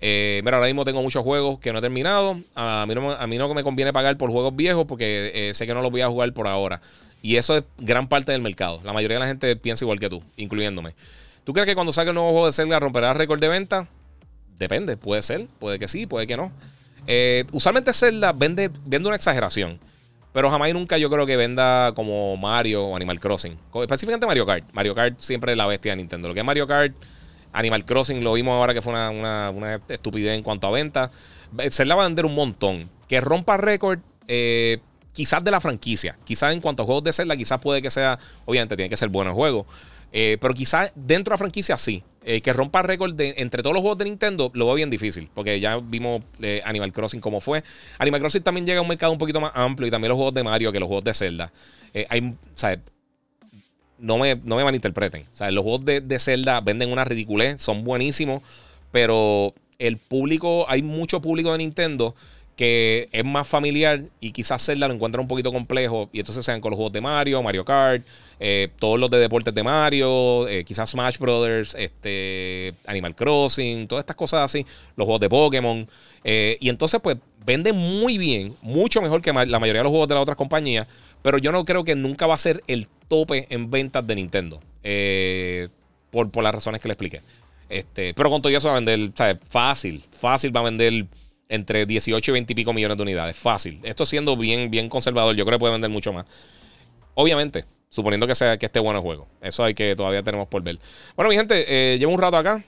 Eh, mira, ahora mismo tengo muchos juegos que no he terminado. A mí no, a mí no me conviene pagar por juegos viejos porque eh, sé que no los voy a jugar por ahora. Y eso es gran parte del mercado. La mayoría de la gente piensa igual que tú, incluyéndome. ¿Tú crees que cuando salga un nuevo juego de Zelda romperá récord de venta? Depende, puede ser, puede que sí, puede que no. usualmente Zelda vende, vende una exageración. Pero jamás y nunca yo creo que venda como Mario o Animal Crossing. Específicamente Mario Kart. Mario Kart siempre es la bestia de Nintendo. Lo que es Mario Kart, Animal Crossing lo vimos ahora que fue una, estupidez en cuanto a venta. Se la va a vender un montón. Que rompa récord, eh, quizás de la franquicia. Quizás en cuanto a juegos de Zelda, quizás puede que sea. Obviamente tiene que ser bueno el juego. Eh, pero quizás dentro de la franquicia sí. Eh, que rompa récord entre todos los juegos de Nintendo lo veo bien difícil. Porque ya vimos eh, Animal Crossing como fue. Animal Crossing también llega a un mercado un poquito más amplio. Y también los juegos de Mario que los juegos de Zelda. hay, no me, no me malinterpreten. Los juegos de, de Zelda venden una ridiculez. Son buenísimos. Pero el público, hay mucho público de Nintendo que es más familiar y quizás Zelda lo encuentra un poquito complejo y entonces sean con los juegos de Mario, Mario Kart, eh, todos los de deportes de Mario, eh, quizás Smash Brothers, este, Animal Crossing, todas estas cosas así, los juegos de Pokémon. Eh, y entonces pues vende muy bien, mucho mejor que la mayoría de los juegos de las otras compañías, pero yo no creo que nunca va a ser el tope en ventas de Nintendo, por, por, las razones que le expliqué. Este, pero con todo eso va a vender, ¿sabes? Fácil, fácil va a vender entre 18 y 20 y pico millones de unidades. Fácil. Esto siendo bien, bien conservador, yo creo que puede vender mucho más. Obviamente, suponiendo que, sea, que esté bueno el juego. Eso hay que todavía tenemos por ver. Bueno, mi gente, eh, llevo un rato acá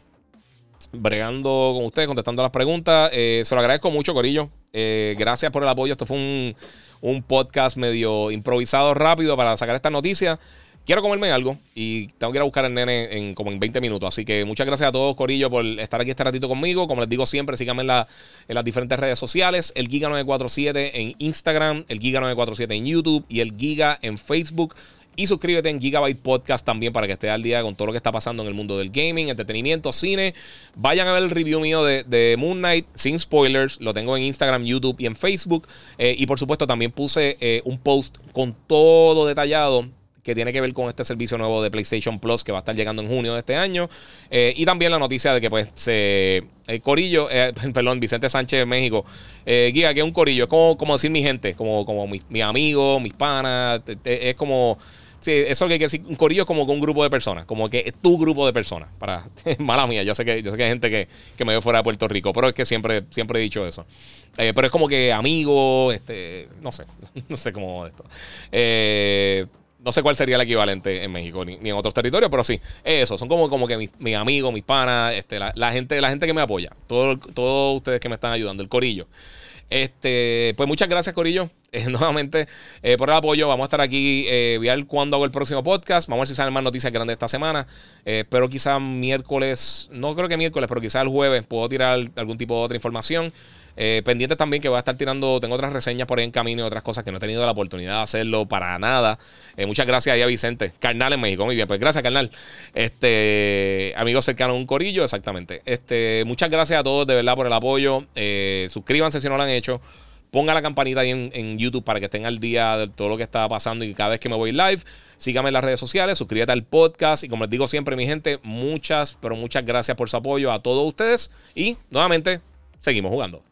bregando con ustedes, contestando las preguntas. Eh, se lo agradezco mucho, Corillo. Eh, gracias por el apoyo. Esto fue un, un podcast medio improvisado rápido para sacar esta noticia quiero comerme algo y tengo que ir a buscar al nene en, como en 20 minutos. Así que muchas gracias a todos, Corillo, por estar aquí este ratito conmigo. Como les digo siempre, síganme en, las diferentes redes sociales. El Giga947 en Instagram, el Giga947 en YouTube y el Giga en Facebook. Y suscríbete en Gigabyte Podcast también para que estés al día con todo lo que está pasando en el mundo del gaming, entretenimiento, cine. Vayan a ver el review mío de, Moon Knight sin spoilers. Lo tengo en Instagram, YouTube y en Facebook. Eh, y por supuesto también puse eh, un post con todo detallado que tiene que ver con este servicio nuevo de PlayStation Plus que va a estar llegando en junio de este año. Eh, y también la noticia de que, pues, se. El Corillo, eh, (laughs) perdón, Vicente Sánchez de México. Eh, guía, que es un Corillo, es como, como decir mi gente, como, como mis, amigos, mis panas. Es como. Sí, eso que quiere decir. Un corillo es como un grupo de personas. Como que es tu grupo de personas. Para. (laughs) Mala mía. Yo sé que, yo sé que hay gente que, que, me ve fuera de Puerto Rico. Pero es que siempre, siempre he dicho eso. pero es como que amigos. Este. No sé. (laughs) No sé cómo esto. Eh. No sé cuál sería el equivalente en México ni, en otros territorios, pero sí, eso. Son como, como que mis, mis amigos, mis panas, este, la, gente, la gente que me apoya. Todos ustedes que me están ayudando, el corillo. Este, pues muchas gracias, Corillo, (laughs) eh, nuevamente eh, por el apoyo. Vamos a estar aquí, eh, ver cuándo hago el próximo podcast. Vamos a ver si salen más noticias grandes esta semana. espero quizás miércoles, no creo que miércoles, pero quizás el jueves puedo tirar algún tipo de otra información. Eh, pendiente también que voy a estar tirando, tengo otras reseñas por ahí en camino y otras cosas que no he tenido la oportunidad de hacerlo para nada. Eh, muchas gracias ahí a Vicente. Carnal en México, muy bien. Pues gracias, carnal. Este, amigo cercano un corillo, exactamente. Este, muchas gracias a todos de verdad por el apoyo. Eh, suscríbanse si no lo han hecho. Ponga la campanita ahí en, YouTube para que estén al día de todo lo que está pasando y cada vez que me voy live. Síganme en las redes sociales, suscríbete al podcast. Y como les digo siempre, mi gente, muchas, pero muchas gracias por su apoyo a todos ustedes. Y nuevamente, seguimos jugando.